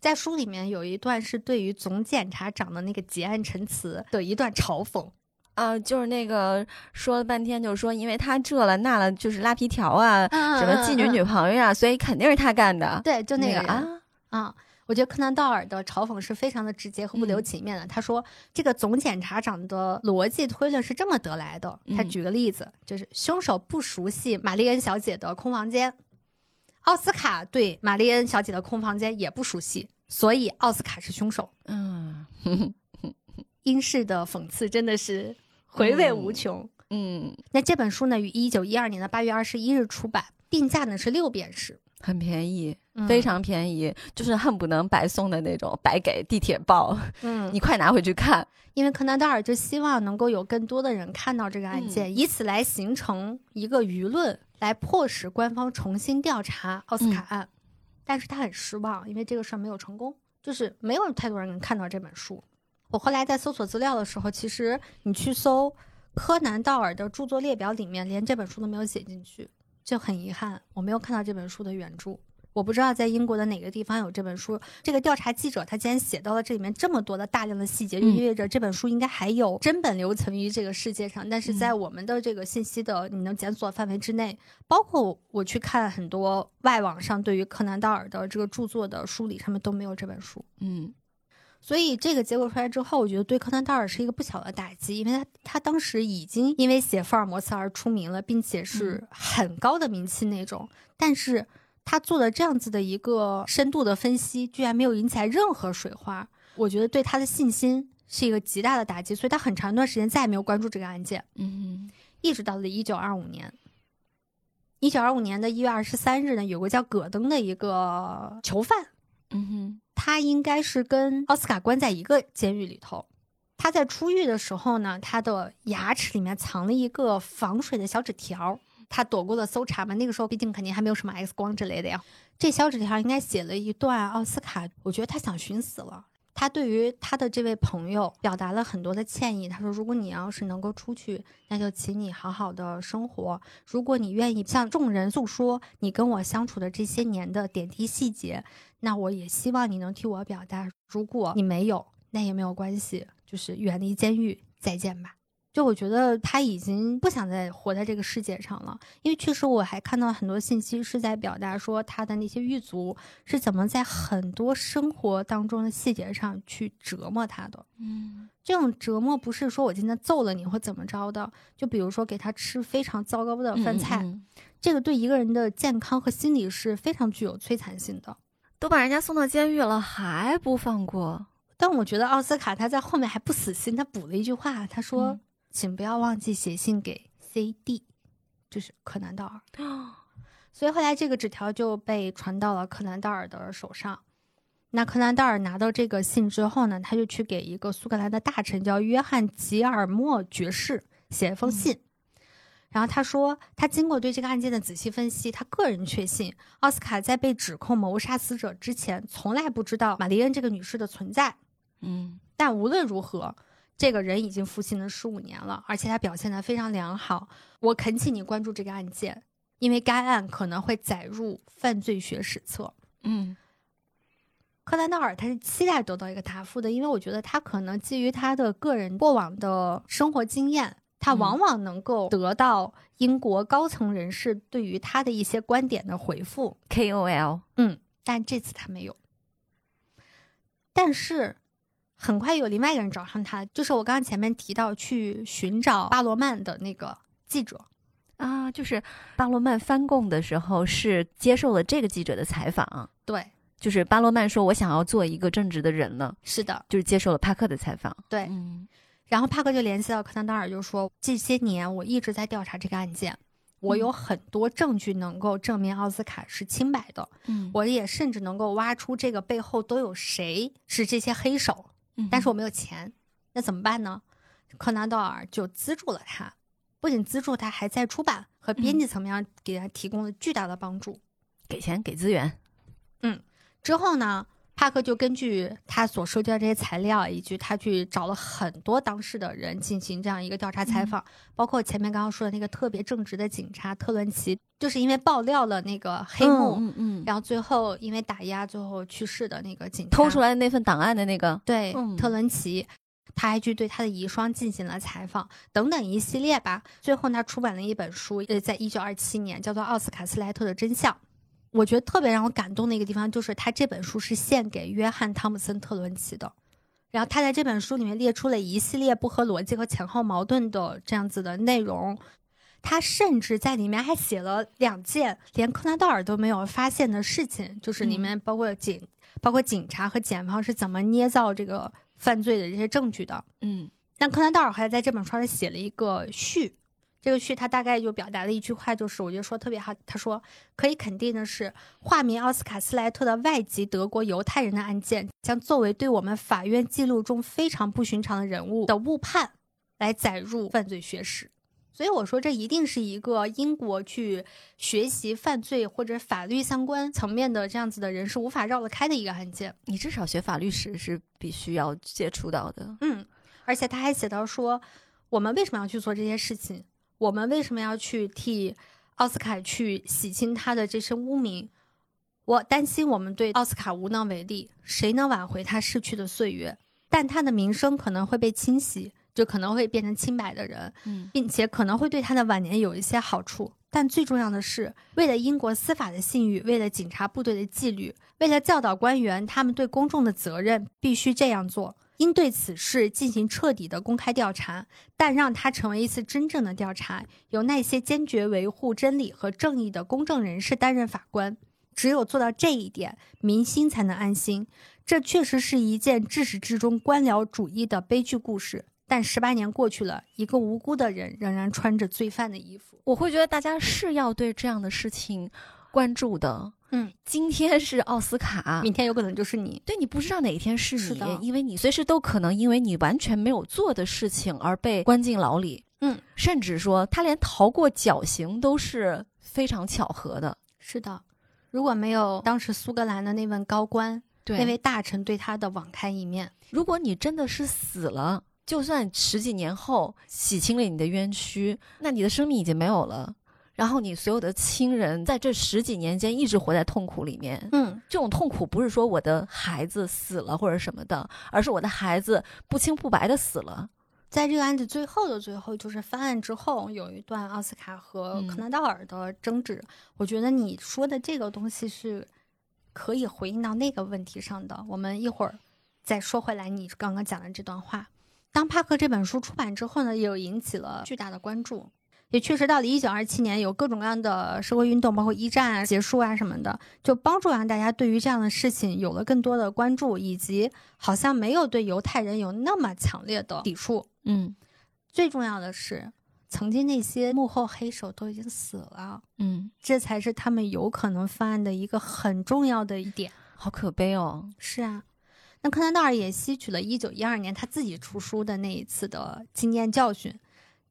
在书里面有一段是对于总检察长的那个结案陈词的一段嘲讽，啊，就是那个说了半天，就是说因为他这了那了，就是拉皮条啊，什么妓女女朋友呀、所以肯定是他干的。对，就那那个啊，啊，我觉得柯南道尔的嘲讽是非常的直接和不留嗯情面的。他说，这个总检察长的逻辑推论是这么得来的。他嗯举个例子，就是凶手不熟悉玛丽恩小姐的空房间，奥斯卡对玛丽恩小姐的空房间也不熟悉，所以奥斯卡是凶手。嗯 英式的讽刺真的是回味无穷。嗯，那这本书呢，于一九一二年的八月二十一日出版，定价呢是六便士，很便宜，嗯非常便宜，就是恨不能白送的那种，白给地铁报，嗯 你快拿回去看。因为柯南道尔就希望能够有更多的人看到这个案嗯件，以此来形成一个舆论，来迫使官方重新调查奥斯卡嗯案。但是他很失望，因为这个事儿没有成功，就是没有太多人能看到这本书。我后来在搜索资料的时候，其实你去搜柯南道尔的著作列表里面，连这本书都没有写进去，就很遗憾，我没有看到这本书的原著。我不知道在英国的哪个地方有这本书。这个调查记者他竟然写到了这里面这么多的大量的细节，就嗯意味着这本书应该还有真本留存于这个世界上。但是在嗯我们的这个信息的你能检索范围之内，包括我去看很多外网上对于柯南道尔的这个著作的梳理，上面都没有这本书。嗯所以这个结果出来之后，我觉得对柯南道尔是一个不小的打击，因为他他当时已经因为写福尔摩斯而出名了，并且是很高的名气那种，但是他做的这样子的一个深度的分析，居然没有引起来任何水花，我觉得对他的信心是一个极大的打击，所以他很长一段时间再也没有关注这个案件，嗯一直到了一九二五年。一九二五年的一月二十三日呢，有个叫葛登的一个囚犯，嗯哼他应该是跟奥斯卡关在一个监狱里头。他在出狱的时候呢，他的牙齿里面藏了一个防水的小纸条。他躲过了搜查嘛，那个时候毕竟肯定还没有什么 X 光之类的呀。这小纸条应该写了一段奥斯卡，我觉得他想寻死了。他对于他的这位朋友表达了很多的歉意。他说：“如果你要是能够出去，那就请你好好的生活。如果你愿意向众人诉说你跟我相处的这些年的点滴细节，那我也希望你能替我表达。如果你没有，那也没有关系，就是远离监狱，再见吧。就我觉得他已经不想再活在这个世界上了，因为确实我还看到很多信息是在表达说他的那些狱卒是怎么在很多生活当中的细节上去折磨他的。嗯这种折磨不是说我今天揍了你或怎么着的，就比如说给他吃非常糟糕的饭菜，嗯这个对一个人的健康和心理是非常具有摧残性的。都把人家送到监狱了，还不放过？但我觉得奥斯卡他在后面还不死心，他补了一句话，他说：“嗯请不要忘记写信给 C.D.，就是柯南道尔。”所以后来这个纸条就被传到了柯南道尔的手上。那柯南道尔拿到这个信之后呢，他就去给一个苏格兰的大臣叫约翰吉尔莫爵士写了封信。然后他说，他经过对这个案件的仔细分析，他个人确信奥斯卡在被指控谋杀死者之前，从来不知道玛丽恩这个女士的存在。嗯但无论如何，这个人已经服刑了十五年了，而且他表现得非常良好。我恳请你关注这个案件，因为该案可能会载入犯罪学史册。嗯柯南道尔他是期待得到一个答复的，因为我觉得他可能基于他的个人过往的生活经验，他嗯往往能够得到英国高层人士对于他的一些观点的回复。KOL，嗯，但这次他没有。但是很快有另外一个人找上他，就是我刚刚前面提到去寻找巴罗曼的那个记者。啊，就是巴罗曼翻供的时候是接受了这个记者的采访，对，就是巴罗曼说我想要做一个正直的人了，是的，就是接受了帕克的采访。对。嗯然后帕克就联系到柯南道尔，就说这些年我一直在调查这个案件，我有很多证据能够证明奥斯卡是清白的，嗯。我也甚至能够挖出这个背后都有谁是这些黑手，嗯但是我没有钱，那怎么办呢？柯南道尔就资助了他，不仅资助他，还在出版和编辑层面上给他提供了巨大的帮助。给钱给资源，嗯之后呢，帕克就根据他所收集的这些材料，以及他去找了很多当事的人进行这样一个调查采访，包括前面刚刚说的那个特别正直的警察特伦奇，就是因为爆料了那个黑幕，嗯嗯，然后最后因为打压最后去世的那个警察偷出来的那份档案的那个，对、嗯特伦奇。他还去对他的遗孀进行了采访，等等一系列吧。最后，他出版了一本书，呃，在一九二七年，叫做《奥斯卡斯莱特的真相》。我觉得特别让我感动的一个地方，就是他这本书是献给约翰·汤姆森·特伦奇的。然后他在这本书里面列出了一系列不合逻辑和前后矛盾的这样子的内容。他甚至在里面还写了两件连柯南道尔都没有发现的事情，就是里面包括警、包括警察和检方是怎么捏造这个犯罪的这些证据的。嗯但柯南道尔还在这本书上写了一个序，这个序他大概就表达了一句话，就是我觉得说特别好。他说，可以肯定的是，化名奥斯卡斯莱特的外籍德国犹太人的案件，将作为对我们法院记录中非常不寻常的人物的误判，来载入犯罪学史。所以我说，这一定是一个英国去学习犯罪或者法律相关层面的这样子的人是无法绕得开的一个案件。你至少学法律史是必须要接触到的。嗯，而且他还写到说，我们为什么要去做这些事情？我们为什么要去替奥斯卡去洗清他的这身污名？我担心我们对奥斯卡无能为力，谁能挽回他逝去的岁月？但他的名声可能会被清洗，就可能会变成清白的人，嗯并且可能会对他的晚年有一些好处。但最重要的是，为了英国司法的信誉，为了警察部队的纪律，为了教导官员他们对公众的责任，必须这样做。应对此事进行彻底的公开调查，但让它成为一次真正的调查，由那些坚决维护真理和正义的公正人士担任法官。只有做到这一点，民心才能安心。这确实是一件至始至终官僚主义的悲剧故事。但十八年过去了，一个无辜的人仍然穿着罪犯的衣服。我会觉得大家是要对这样的事情关注的。嗯，今天是奥斯卡，明天有可能就是你。对你不知道哪一天是你，是的因为你随时都可能因为你完全没有做的事情而被关进牢里。嗯，甚至说他连逃过绞刑都是非常巧合的。是的，如果没有当时苏格兰的那位高官、对那位大臣对他的网开一面，如果你真的是死了，就算十几年后洗清了你的冤屈，那你的生命已经没有了。然后你所有的亲人在这十几年间一直活在痛苦里面，嗯，这种痛苦不是说我的孩子死了或者什么的，而是我的孩子不清不白的死了。在这个案子最后的最后，就是翻案之后，有一段奥斯卡和嗯柯南道尔的争执。我觉得你说的这个东西是可以回应到那个问题上的。我们一会儿再说回来，你刚刚讲的这段话。当帕克这本书出版之后呢，也有引起了巨大的关注。也确实，到了一九二七年，有各种各样的社会运动，包括一战啊、结束啊什么的，就帮助让大家对于这样的事情有了更多的关注，以及好像没有对犹太人有那么强烈的抵触。嗯最重要的是，曾经那些幕后黑手都已经死了，嗯，这才是他们有可能犯案的一个很重要的一点。好可悲哦。是啊，那柯南道尔也吸取了1912年他自己出书的那一次的经验教训，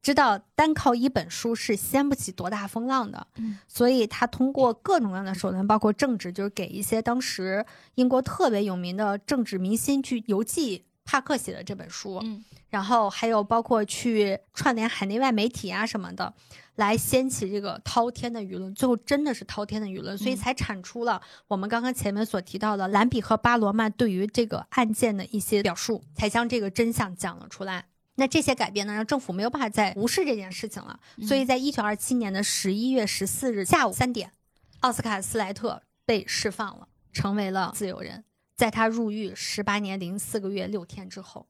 知道单靠一本书是掀不起多大风浪的，嗯所以他通过各种各样的手段，包括政治，就是给一些当时英国特别有名的政治明星去邮寄帕克写的这本书，嗯然后还有包括去串联海内外媒体啊什么的，来掀起这个滔天的舆论。最后真的是滔天的舆论，所以嗯才产出了我们刚刚前面所提到的兰比和巴罗曼对于这个案件的一些表述，才将这个真相讲了出来。那这些改变呢，让政府没有办法再无视这件事情了。所以在一九二七年的十一月十四日下午三点，奥斯卡·斯莱特被释放了，成为了自由人。在他入狱十八年零四个月六天之后。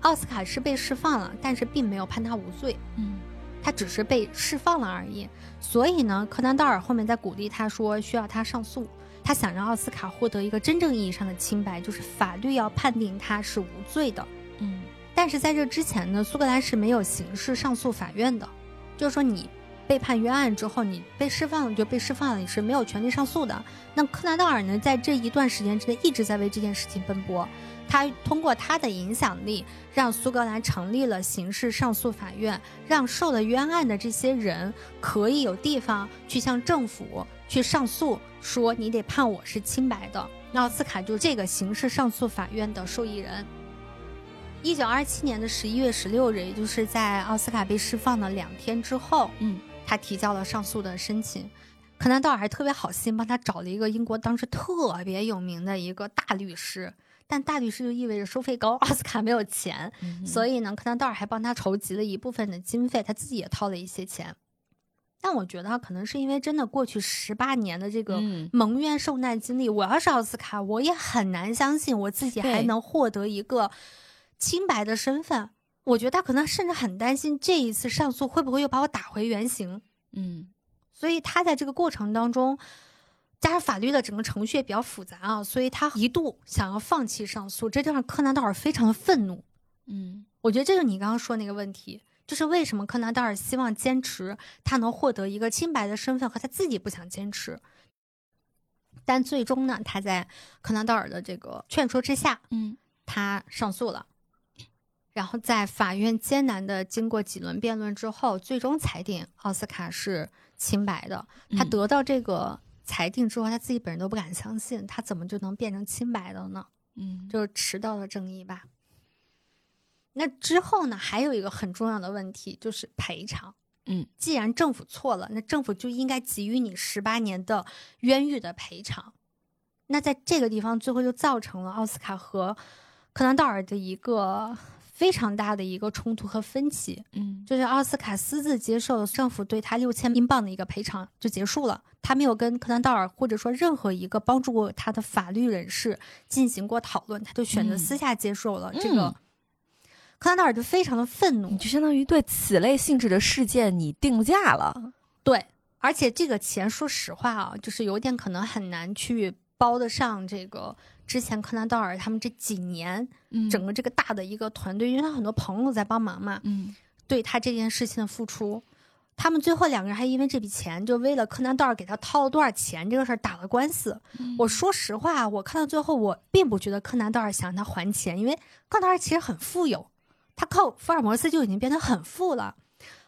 奥斯卡是被释放了，但是并没有判他无罪，嗯他只是被释放了而已。所以呢，柯南道尔后面在鼓励他说，需要他上诉，他想让奥斯卡获得一个真正意义上的清白，就是法律要判定他是无罪的。嗯但是在这之前呢，苏格兰是没有刑事上诉法院的，就是说你被判冤案之后，你被释放了就被释放了，你是没有权利上诉的。那柯南道尔呢，在这一段时间之内一直在为这件事情奔波，他通过他的影响力，让苏格兰成立了刑事上诉法院，让受了冤案的这些人可以有地方去向政府去上诉，说你得判我是清白的。那奥斯卡就是这个刑事上诉法院的受益人。一九二七年的十一月十六日，也就是在奥斯卡被释放的两天之后，嗯他提交了上诉的申请。柯南道尔还特别好心帮他找了一个英国当时特别有名的一个大律师，但大律师就意味着收费高，奥斯卡没有钱，嗯，所以呢，柯南道尔还帮他筹集了一部分的经费，他自己也掏了一些钱。但我觉得可能是因为真的过去十八年的这个嗯蒙冤受难经历，我要是奥斯卡，我也很难相信我自己还能获得一个清白的身份。我觉得他可能甚至很担心这一次上诉会不会又把我打回原形。嗯所以他在这个过程当中，加上法律的整个程序也比较复杂啊，所以他一度想要放弃上诉，这就让柯南道尔非常的愤怒。嗯我觉得这就是你刚刚说那个问题，就是为什么柯南道尔希望坚持他能获得一个清白的身份，和他自己不想坚持。但最终呢，他在柯南道尔的这个劝说之下，嗯他上诉了。然后在法院艰难的经过几轮辩论之后，最终裁定奥斯卡是清白的。他嗯得到这个裁定之后，他自己本人都不敢相信，他怎么就能变成清白的呢？嗯就是迟到的正义吧。那之后呢，还有一个很重要的问题就是赔偿。嗯，既然政府错了，那政府就应该给予你十八年的冤狱的赔偿。那在这个地方，最后就造成了奥斯卡和柯南道尔的一个非常大的一个冲突和分歧。嗯就是奥斯卡私自接受政府对他六千英镑的一个赔偿就结束了，他没有跟柯南道尔或者说任何一个帮助过他的法律人士进行过讨论，他就选择嗯私下接受了这个。嗯柯南道尔就非常的愤怒你，就相当于对此类性质的事件你定价了。对，而且这个钱说实话啊，就是有点可能很难去包得上这个之前柯南道尔他们这几年嗯整个这个大的一个团队，因为他很多朋友在帮忙嘛，嗯对他这件事情的付出。他们最后两个人还因为这笔钱，就为了柯南道尔给他掏了多少钱这个事儿打了官司。嗯我说实话，我看到最后，我并不觉得柯南道尔想让他还钱，因为柯南道尔其实很富有，他靠福尔摩斯就已经变得很富了。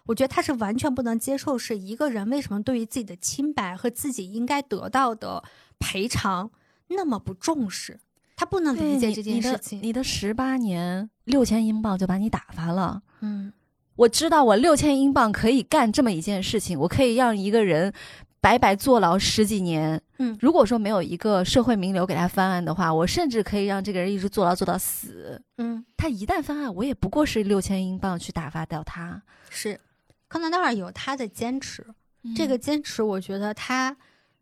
我觉得他是完全不能接受，是一个人为什么对于自己的清白和自己应该得到的赔偿那么不重视，他不能理解这件事情。你的十八年六千英镑就把你打发了。嗯，我知道我六千英镑可以干这么一件事情，我可以让一个人白白坐牢十几年。嗯如果说没有一个社会名流给他翻案的话，我甚至可以让这个人一直坐牢坐到死。嗯，他一旦翻案，我也不过是六千英镑去打发掉他。是，康纳道尔有他的坚持，这嗯个坚持，我觉得他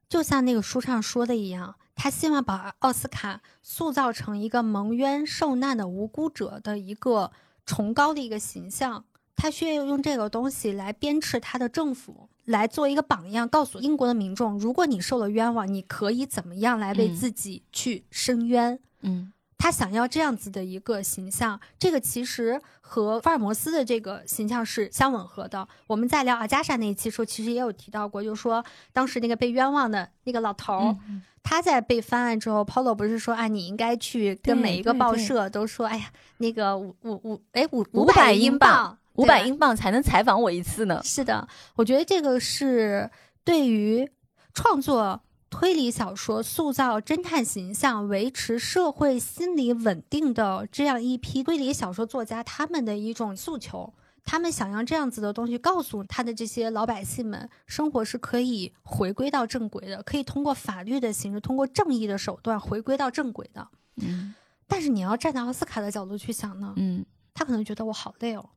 就像那个书上说的一样，他希望把奥斯卡塑造成一个蒙冤受难的无辜者的一个崇高的一个形象。他需要用这个东西来鞭笞他的政府，来做一个榜样，告诉英国的民众，如果你受了冤枉，你可以怎么样来为嗯自己去伸冤。嗯他想要这样子的一个形象，这个其实和福尔摩斯的这个形象是相吻合的。我们在聊阿加莎那一期时候，其实也有提到过，就是说当时那个被冤枉的那个老头儿，嗯他在被翻案之后，Polo 不是说啊，你应该去跟每一个报社都说，哎呀，那个五五五，哎五500百英镑五百英镑才能采访我一次呢。是的，我觉得这个是对于创作推理小说、塑造侦探形象、维持社会心理稳定的这样一批推理小说作家他们的一种诉求。他们想要这样子的东西告诉他的这些老百姓们，生活是可以回归到正轨的，可以通过法律的形式，通过正义的手段回归到正轨的。嗯但是你要站在奥斯卡的角度去想呢，嗯，他可能觉得我好累哦，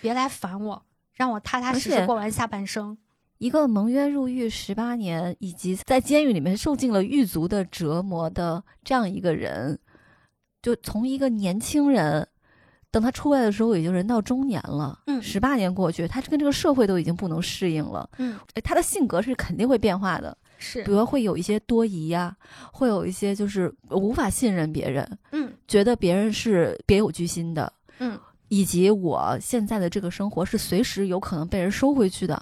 别来烦我，让我踏踏实实过完下半生。一个蒙冤入狱十八年，以及在监狱里面受尽了狱卒的折磨的这样一个人，就从一个年轻人，等他出来的时候已经人到中年了，嗯。十八年过去，他跟这个社会都已经不能适应了，嗯，哎他的性格是肯定会变化的，是。比，如会有一些多疑呀、会有一些就是无法信任别人，嗯觉得别人是别有居心的，嗯。以及我现在的这个生活是随时有可能被人收回去的。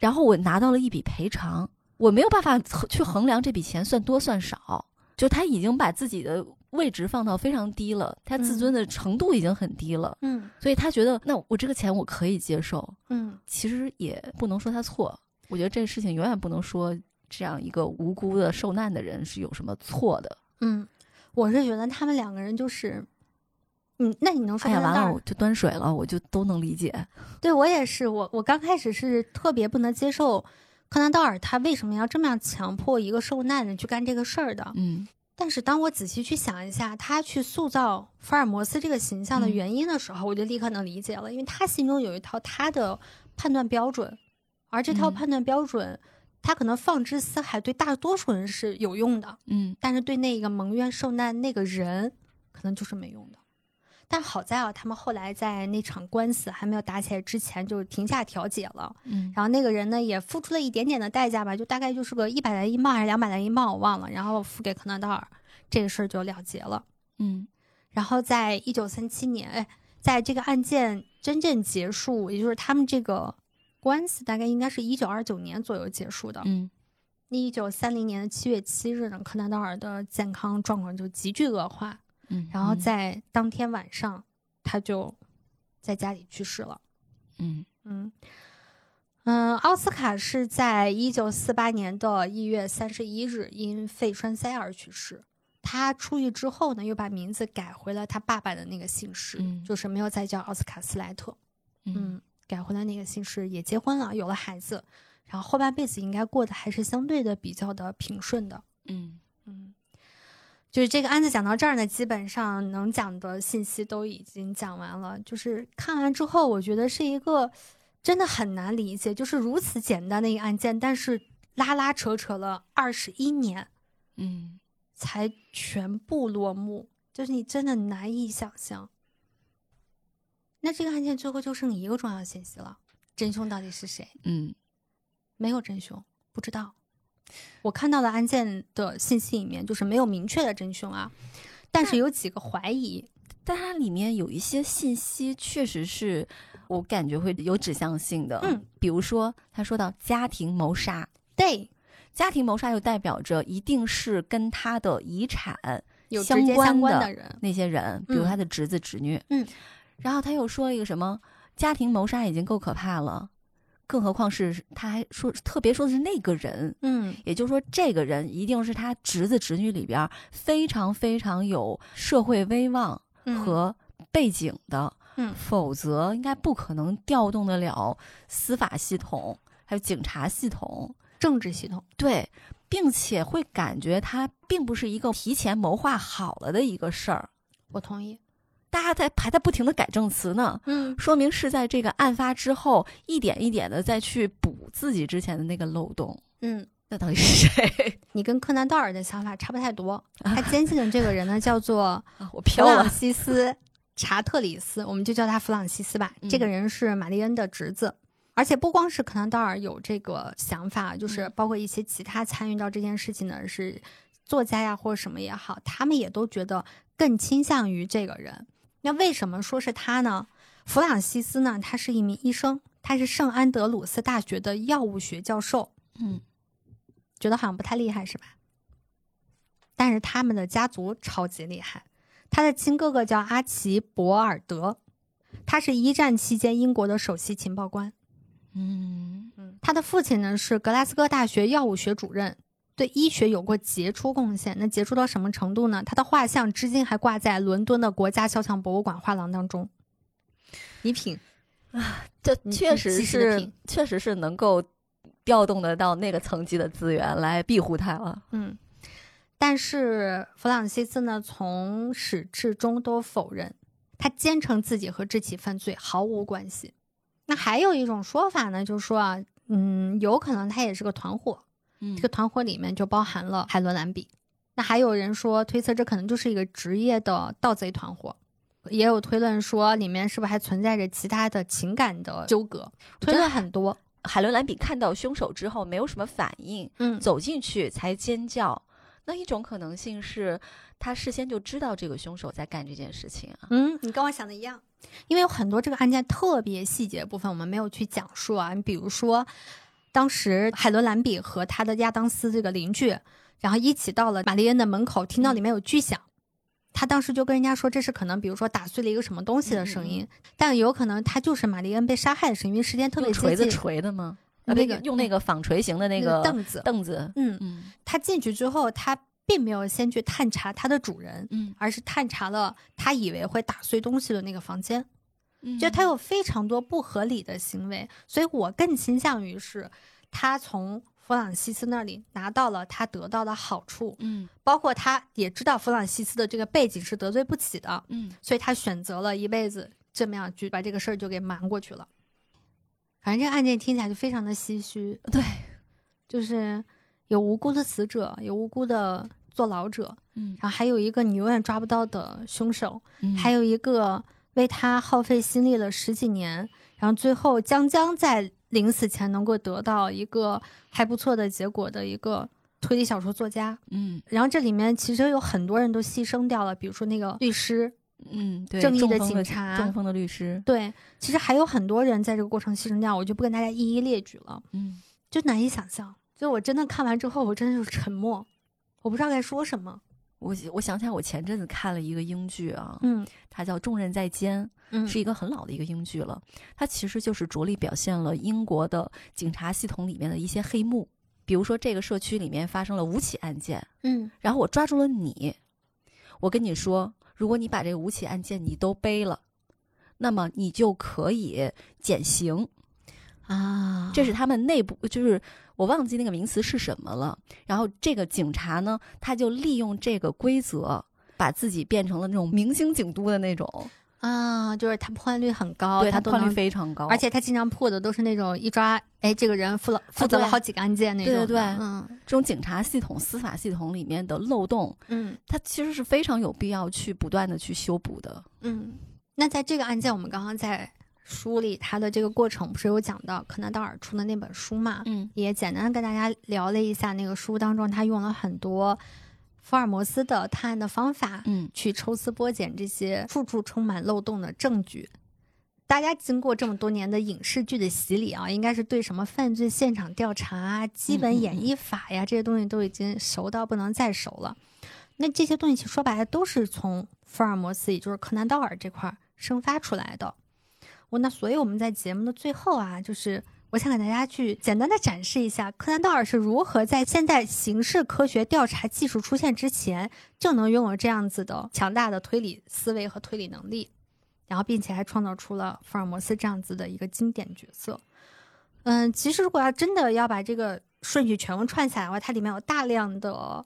然后我拿到了一笔赔偿，我没有办法去衡量这笔钱算多算少，就他已经把自己的位置放到非常低了，他自尊的程度已经很低了，嗯所以他觉得那我这个钱我可以接受，嗯其实也不能说他错。我觉得这个事情永远不能说这样一个无辜的受难的人是有什么错的。嗯，我是觉得他们两个人就是，嗯，那你能说完了我就端水了，我就都能理解。对我也是，我我刚开始是特别不能接受柯南道尔他为什么要这么样强迫一个受难人去干这个事儿的。嗯但是当我仔细去想一下，他去塑造福尔摩斯这个形象的嗯原因的时候，我就立刻能理解了，因为他心中有一套他的判断标准，而这套嗯判断标准，他可能放之四海，对大多数人是有用的，嗯但是对那个蒙冤受难那个人，可能就是没用的。但好在啊，他们后来在那场官司还没有打起来之前就停下调解了，嗯然后那个人呢也付出了一点点的代价吧，就大概就是个一百来英镑还是两百来英镑，我忘了，然后付给柯南道尔，这个事儿就了结了。嗯然后在一九三七年，哎，在这个案件真正结束，也就是他们这个官司大概应该是一九二九年左右结束的。嗯一九三零年的七月七日呢，柯南道尔的健康状况就急剧恶化，嗯，然后在当天晚上他就在家里去世了。嗯嗯嗯，奥斯卡是在一九四八年的一月三十一日因肺栓塞而去世。他出狱之后呢，又把名字改回了他爸爸的那个姓氏，嗯就是没有再叫奥斯卡斯莱特。嗯，改回了那个姓氏，也结婚了，有了孩子，然后后半辈子应该过得还是相对的比较的平顺的。嗯嗯，就是这个案子讲到这儿呢，基本上能讲的信息都已经讲完了。就是看完之后，我觉得是一个真的很难理解，就是如此简单的一个案件，但是拉拉扯扯了二十一年嗯才全部落幕，就是你真的难以想象。那这个案件最后就剩一个重要信息了：真凶到底是谁？嗯没有真凶，不知道。我看到的案件的信息里面，就是没有明确的真凶啊，但是有几个怀疑。但它里面有一些信息，确实是我感觉会有指向性的。嗯，比如说他说到家庭谋杀，对，家庭谋杀又代表着一定是跟他的遗产有直相关接相关的的人。那些人，比如嗯他的侄子侄女。嗯，然后他又说一个什么家庭谋杀已经够可怕了，更何况是他还说特别说的是那个人，嗯也就是说，这个人一定是他侄子侄女里边非常非常有社会威望嗯和背景的，嗯否则应该不可能调动得了司法系统还有警察系统。政治系统。对，并且会感觉他并不是一个提前谋划好了的一个事儿。我同意。大家在还在不停的改正词呢，嗯说明是在这个案发之后一点一点的再去补自己之前的那个漏洞。嗯，那到底是谁？你跟柯南道尔的想法差不太多。他坚信的这个人呢，叫做 弗飘朗。西斯·查特里斯，我们就叫他弗朗西斯吧。嗯这个人是玛丽恩的侄子，而且不光是柯南道尔有这个想法，就是嗯包括一些其他参与到这件事情的是作家呀或者什么也好，他们也都觉得更倾向于这个人。那为什么说是他呢？弗朗西斯呢，他是一名医生，他是圣安德鲁斯大学的药物学教授。嗯觉得好像不太厉害是吧？但是他们的家族超级厉害，他的亲哥哥叫阿奇博尔德，他是一战期间英国的首席情报官。嗯嗯，他的父亲呢是格拉斯哥大学药物学主任，对医学有过杰出贡献。那杰出到什么程度呢？他的画像至今还挂在伦敦的国家肖像博物馆画廊当中。你品啊，这确实是，确实是能够调动得到那个层级的资源来庇护他了。嗯，但是弗朗西斯呢，从始至终都否认，他坚称自己和这起犯罪毫无关系。那还有一种说法呢，就是说啊，嗯，有可能他也是个团伙，嗯这个团伙里面就包含了海伦·兰比。那还有人说推测这可能就是一个职业的盗贼团伙，也有推论说里面是不是还存在着其他的情感的纠葛，推论很多。海伦·兰比看到凶手之后没有什么反应，嗯，走进去才尖叫。那一种可能性是他事先就知道这个凶手在干这件事情啊。嗯，你跟我想的一样，因为有很多这个案件特别细节的部分我们没有去讲述啊。你比如说，当时海伦·兰比和他的亚当斯这个邻居，然后一起到了玛丽恩的门口，听到里面有巨响。他当时就跟人家说，这是可能，比如说打碎了一个什么东西的声音，但有可能他就是玛丽恩被杀害的声音，因为时间特别接近锤子。锤的吗？啊，那个用那个纺锤形的那那个凳子，凳子。嗯，嗯他进去之后，他并没有先去探查他的主人，嗯而是探查了他以为会打碎东西的那个房间。嗯，就他有非常多不合理的行为，所以我更倾向于是他从弗朗西斯那里拿到了他得到的好处，嗯。包括他也知道弗朗西斯的这个背景是得罪不起的，嗯。所以他选择了一辈子这么样去把这个事儿就给瞒过去了。反正这个案件听起来就非常的唏嘘，对，就是有无辜的死者，有无辜的坐牢者，嗯。然后还有一个你永远抓不到的凶手，嗯。还有一个为他耗费心力了十几年，然后最后将将在临死前能够得到一个还不错的结果的一个推理小说作家。嗯然后这里面其实有很多人都牺牲掉了，比如说那个律师，嗯，对，正义的警察中风的律师。对，其实还有很多人在这个过程牺牲掉，我就不跟大家一一列举了，嗯就难以想象。就我真的看完之后，我真的就是沉默，我不知道该说什么。我我想起来，我前阵子看了一个英剧啊，嗯它叫《重任在肩》，嗯，是一个很老的一个英剧了。它其实就是着力表现了英国的警察系统里面的一些黑幕，比如说这个社区里面发生了五起案件，嗯然后我抓住了你，我跟你说，如果你把这五起案件你都背了，那么你就可以减刑。啊，这是他们内部，就是我忘记那个名词是什么了。然后这个警察呢，他就利用这个规则，把自己变成了那种明星警督的那种，啊，就是他破案率很高，对他破案率非常高，而且他经常破的都是那种一抓，哎，这个人负了负责了好几个案件那种。对对对嗯这种警察系统、司法系统里面的漏洞，嗯它其实是非常有必要去不断的去修补的。嗯。那在这个案件，我们刚刚在梳理他的这个过程，不是有讲到柯南道尔出的那本书嘛？嗯也简单地跟大家聊了一下那个书当中，他用了很多福尔摩斯的探案的方法，嗯去抽丝剥茧这些处处充满漏洞的证据。大家经过这么多年的影视剧的洗礼啊，应该是对什么犯罪现场调查啊、基本演绎法呀、这些东西都已经熟到不能再熟了。那这些东西说白了都是从福尔摩斯，也就是柯南道尔这块儿生发出来的。我那所以我们在节目的最后啊，就是我想给大家去简单的展示一下柯南道尔是如何在现代刑事科学调查技术出现之前，就能拥有这样子的强大的推理思维和推理能力，然后并且还创造出了福尔摩斯这样子的一个经典角色。嗯，其实如果要真的要把这个顺序全部串下来的话，它里面有大量的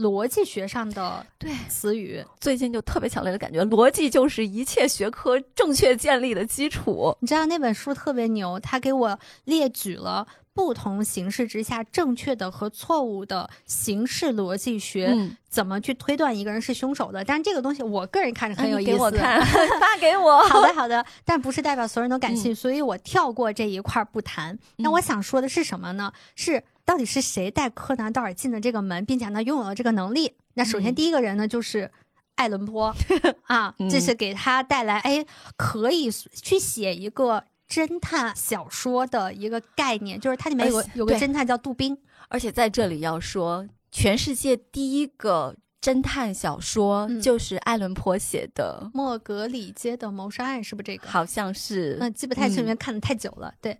逻辑学上的对，词语。最近就特别强烈的感觉，逻辑就是一切学科正确建立的基础。你知道那本书特别牛，他给我列举了不同形式之下正确的和错误的形式逻辑学，嗯，怎么去推断一个人是凶手的。但是这个东西我个人看着很有意思。给我看，发给我。好的，好的，但不是代表所有人都感兴趣，嗯所以我跳过这一块儿不谈。那嗯我想说的是什么呢？是到底是谁带柯南道尔进的这个门，并且呢拥有了这个能力？那首先嗯第一个人呢就是爱伦坡 啊，嗯这是给他带来哎可以去写一个。侦探小说的一个概念，就是它里面有有个侦探叫杜宾，而且在这里要说，全世界第一个侦探小说，嗯就是爱伦坡写的，莫格里街的谋杀案是不是这个？好像是。嗯，记不太清，嗯因为看的太久了。对，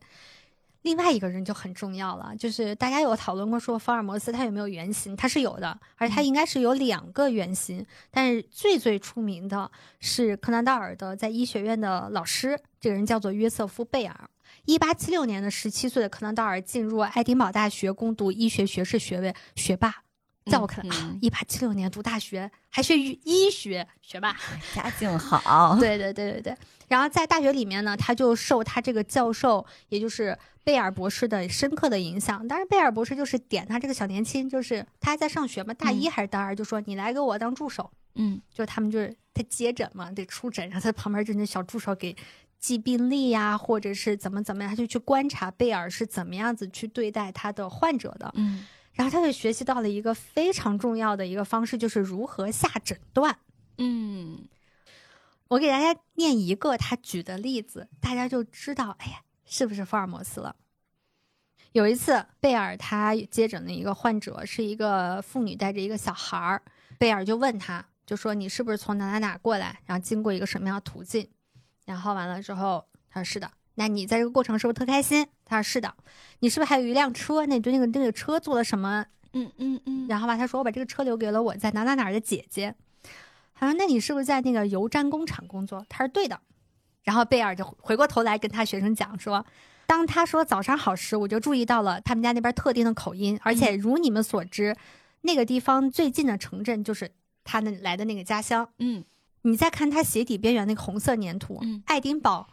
另外一个人就很重要了，就是大家有讨论过说福尔摩斯他有没有原型，他是有的，而且他嗯应该是有两个原型，但是最最出名的是柯南道尔的在医学院的老师，这个人叫做约瑟夫贝尔。一八七六年的十七岁的柯南道尔进入爱丁堡大学攻读医学学士学位，学霸。在我看来一八七六年读大学还学医医学，学霸。家境好，对对对对对。然后在大学里面呢，他就受他这个教授，也就是贝尔博士的深刻的影响。当然，贝尔博士就是点他这个小年轻，就是他还在上学嘛，大一还是大二，就说你来给我当助手。嗯就他们就是他接诊嘛，得出诊，然后他旁边就那小助手给记病历呀，或者是怎么怎么样，他就去观察贝尔是怎么样子去对待他的患者的。嗯然后他就学习到了一个非常重要的一个方式，就是如何下诊断。嗯我给大家念一个他举的例子，大家就知道，哎呀，是不是福尔摩斯了？有一次，贝尔他接诊的一个患者是一个妇女带着一个小孩儿，贝尔就问他，就说你是不是从哪哪哪过来，然后经过一个什么样的途径？然后完了之后，他说是的。那你在这个过程是不是特开心？他说是的。你是不是还有一辆车？那你对那个那个车做了什么？嗯嗯嗯，然后吧，他说我把这个车留给了我在哪哪哪儿的姐姐。他说那你是不是在那个油毡工厂工作？他说对的。然后贝尔就回过头来跟他学生讲说，当他说早上好时，我就注意到了他们家那边特定的口音，而且如你们所知，那个地方最近的城镇就是他那来的那个家乡。嗯你再看他鞋底边缘那个红色粘土，嗯爱丁堡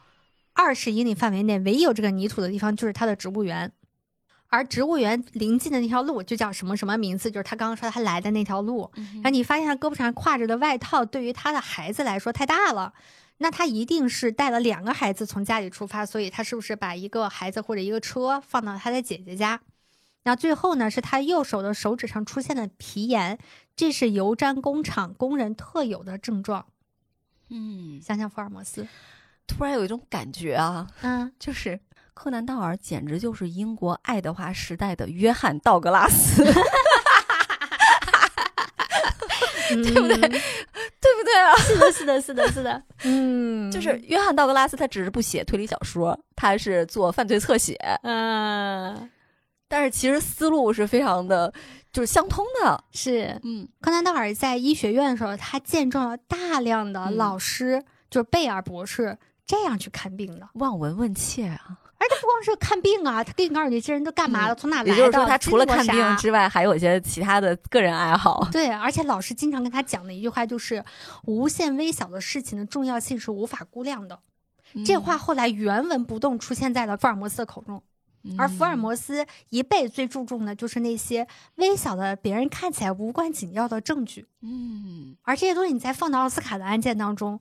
二十英里范围内唯一有这个泥土的地方就是他的植物园，而植物园临近的那条路就叫什么什么名字，就是他刚刚说他来的那条路。嗯然后你发现他胳膊上挎着的外套对于他的孩子来说太大了，那他一定是带了两个孩子从家里出发，所以他是不是把一个孩子或者一个车放到他的姐姐家？那最后呢，是他右手的手指上出现了皮炎，这是油毡工厂工人特有的症状。嗯，想想福尔摩斯，突然有一种感觉啊，嗯，就是柯南道尔简直就是英国爱德华时代的约翰道格拉斯，对不对？对不对啊？是的，是的，是的，是的，嗯，就是约翰道格拉斯，他只是不写推理小说，他是做犯罪侧写，嗯，但是其实思路是非常的，就是相通的。是。嗯。柯南道尔在医学院的时候，他见证了大量的嗯。老师，就是贝尔博士这样去看病的。望闻问切啊，而且不光是看病啊，他给你告诉你这人都干嘛了，从哪来的，嗯也就是说，他除了看病之外，还有一些其他的个人爱好。对，而且老师经常跟他讲的一句话就是，无限微小的事情的重要性是无法估量的。这话后来原文不动出现在了福尔摩斯的口中，嗯，而福尔摩斯一辈最注重的就是那些微小的、别人看起来无关紧要的证据。嗯而这些东西你再放到奥斯卡的案件当中，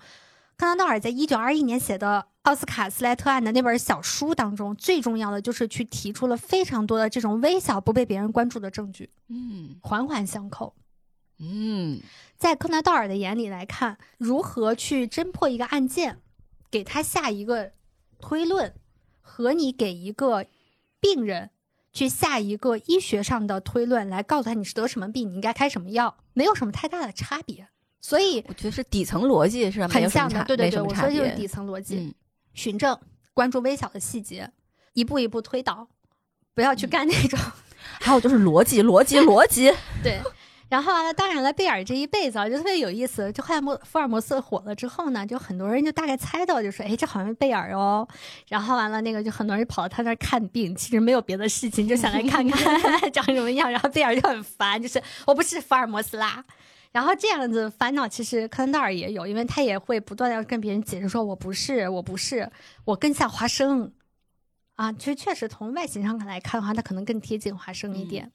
柯南道尔在一九二一年写的《奥斯卡斯莱特案》的那本小书当中，最重要的就是去提出了非常多的这种微小不被别人关注的证据，嗯环环相扣。嗯在柯南道尔的眼里来看，如何去侦破一个案件，给他下一个推论，和你给一个病人去下一个医学上的推论，来告诉他你是得什么病，你应该开什么药，没有什么太大的差别。所以我觉得是底层逻辑是很像的，对对对，我说的就是底层逻辑，嗯循证，关注微小的细节，一步一步推导，不要去嗯干那种、还有就是逻辑，逻辑，逻辑。对。然后完了，当然了，贝尔这一辈子啊，就特别有意思。就后来摩福尔摩斯火了之后呢，就很多人就大概猜到，就说，哎，这好像是贝尔哦。然后完了，那个就很多人跑到他那儿看病，其实没有别的事情，就想来看看 长什么样。然后贝尔就很烦，就是我不是福尔摩斯啦。然后这样子烦恼，其实柯南道尔也有，因为他也会不断的要跟别人解释说，我不是，我不是，我更像华生。啊，其实确实从外形上来看的话，他可能更贴近华生一点。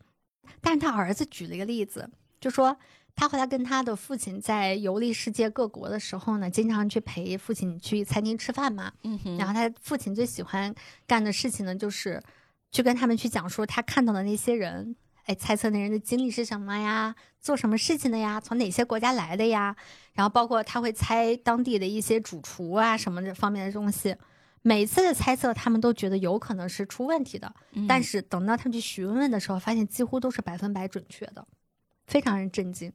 但是他儿子举了一个例子，就说他后来跟他的父亲在游历世界各国的时候呢，经常去陪父亲去餐厅吃饭嘛。嗯哼然后他父亲最喜欢干的事情呢，就是去跟他们去讲述他看到的那些人，哎，猜测那人的经历是什么呀，做什么事情的呀，从哪些国家来的呀，然后包括他会猜当地的一些主厨啊什么这方面的东西。每次的猜测，他们都觉得有可能是出问题的，嗯但是等到他们去询问的时候，发现几乎都是百分百准确的，非常让人震惊。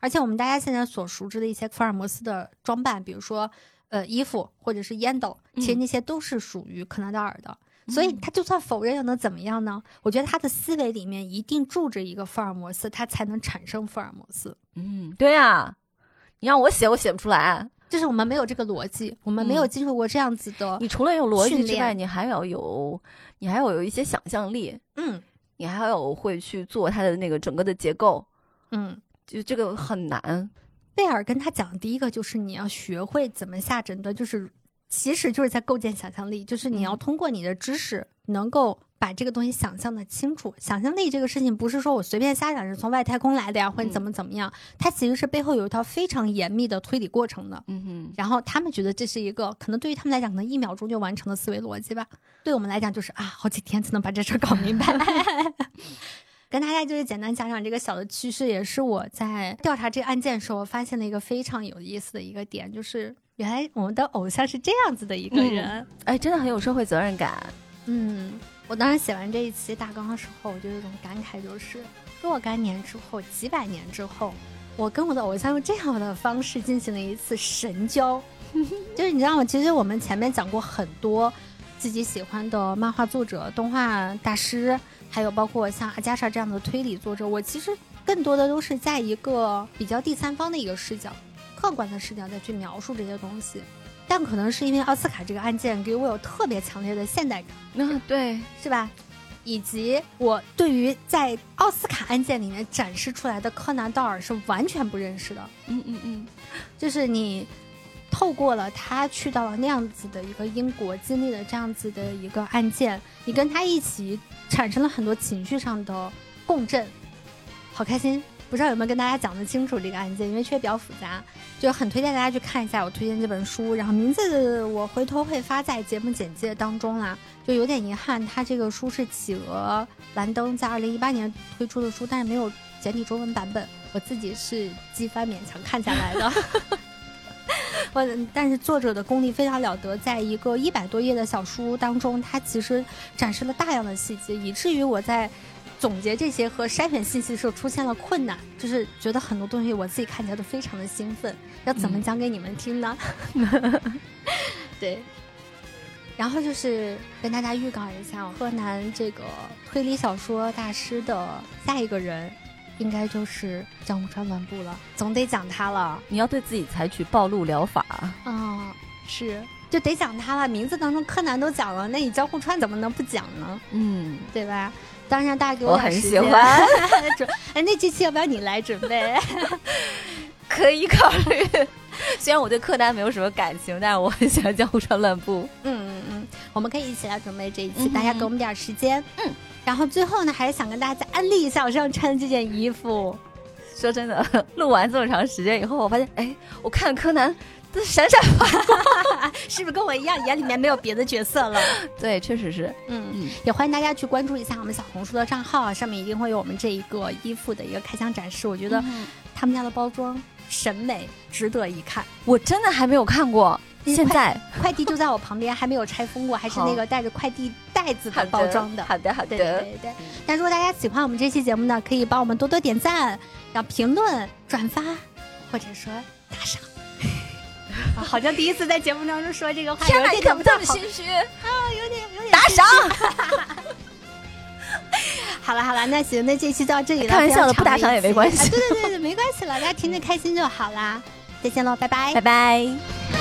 而且我们大家现在所熟知的一些福尔摩斯的装扮，比如说呃衣服或者是烟斗，其实那些都是属于柯南道尔的。所以他就算否认又能怎么样呢？我觉得他的思维里面一定住着一个福尔摩斯，他才能产生福尔摩斯。嗯，对呀，你让我写，我写不出来。就是我们没有这个逻辑，我们没有接受过这样子的。你除了有逻辑之外，你还要有，你还要有一些想象力，嗯你还要有会去做它的那个整个的结构，嗯。就这个很难。贝尔跟他讲的第一个就是你要学会怎么下诊断，就是其实就是在构建想象力，就是你要嗯通过你的知识能够把这个东西想象的清楚。想象力这个事情不是说我随便瞎想是从外太空来的呀，或者怎么怎么样，它其实是背后有一套非常严密的推理过程的。嗯哼，然后他们觉得这是一个可能对于他们来讲，可能一秒钟就完成的思维逻辑吧。对我们来讲，就是啊，好几天才能把这事儿搞明白。跟大家就是简单讲讲这个小的趋势，也是我在调查这个案件的时候发现的一个非常有意思的一个点，就是原来我们的偶像是这样子的一个人。哎，真的很有社会责任感。嗯，我当时写完这一期大纲的时候，我就有一种感慨，就是若干年之后，几百年之后，我跟我的偶像用这样的方式进行了一次神交。就是你知道吗？其实我们前面讲过很多自己喜欢的漫画作者、动画大师，还有包括像阿加莎这样的推理作者，我其实更多的都是在一个比较第三方的一个视角、客观的视角再去描述这些东西。但可能是因为奥斯卡这个案件给我有特别强烈的现代感。那对，是吧？以及我对于在奥斯卡案件里面展示出来的柯南道尔是完全不认识的，嗯嗯嗯，就是你透过了他去到了那样子的一个英国，经历了这样子的一个案件，你跟他一起产生了很多情绪上的共振，好开心。不知道有没有跟大家讲得清楚这个案件，因为确实比较复杂，就很推荐大家去看一下。我推荐这本书，然后名字我回头会发在节目简介当中啦。就有点遗憾，它这个书是企鹅蓝灯在二零一八年推出的书，但是没有简体中文版本，我自己是机翻勉强看下来的。我但是作者的功力非常了得，在一个一百多页的小书当中，他其实展示了大量的细节，以至于我在总结这些和筛选信息的时候出现了困难，就是觉得很多东西我自己看起来都非常的兴奋，要怎么讲给你们听呢？对。然后就是跟大家预告一下，柯南这个推理小说大师的下一个人，应该就是江户川乱步了，总得讲他了。你要对自己采取暴露疗法。啊、是，就得讲他了。名字当中柯南都讲了，那你江户川怎么能不讲呢？嗯，对吧？当然，大家给我很喜欢。准 哎，那这期要不要你来准备？可以考虑。虽然我对柯南没有什么感情，但是我很喜欢江户川乱步。嗯嗯嗯，我们可以一起来准备这一期，嗯大家给我们点时间。嗯，然后最后呢，还是想跟大家再安利一下我身上穿的这件衣服。说真的，录完这么长时间以后，我发现，哎，我看柯南都闪闪发光。是不是跟我一样，眼里面没有别的角色了？对，确实是。嗯，嗯，也欢迎大家去关注一下我们小红书的账号啊，上面一定会有我们这一个衣服的一个开箱展示。我觉得嗯他们家的包装审美值得一看。我真的还没有看过。嗯现在快递就在我旁边，还没有拆封过，还是那个带着快递袋子的包装的。好的，好的。对对对。那如果大家喜欢我们这期节目呢，可以帮我们多多点赞，然后评论、转发，或者说打赏。啊，好像第一次在节目当中说这个话，天哪，有点你可不这么好心虚。啊，有点有点打赏。好了好了，那行，那这期就到这里了。开玩笑的不打赏也没关系啊对对对对，没关系了，大家听着开心就好啦。再见喽，拜拜拜拜。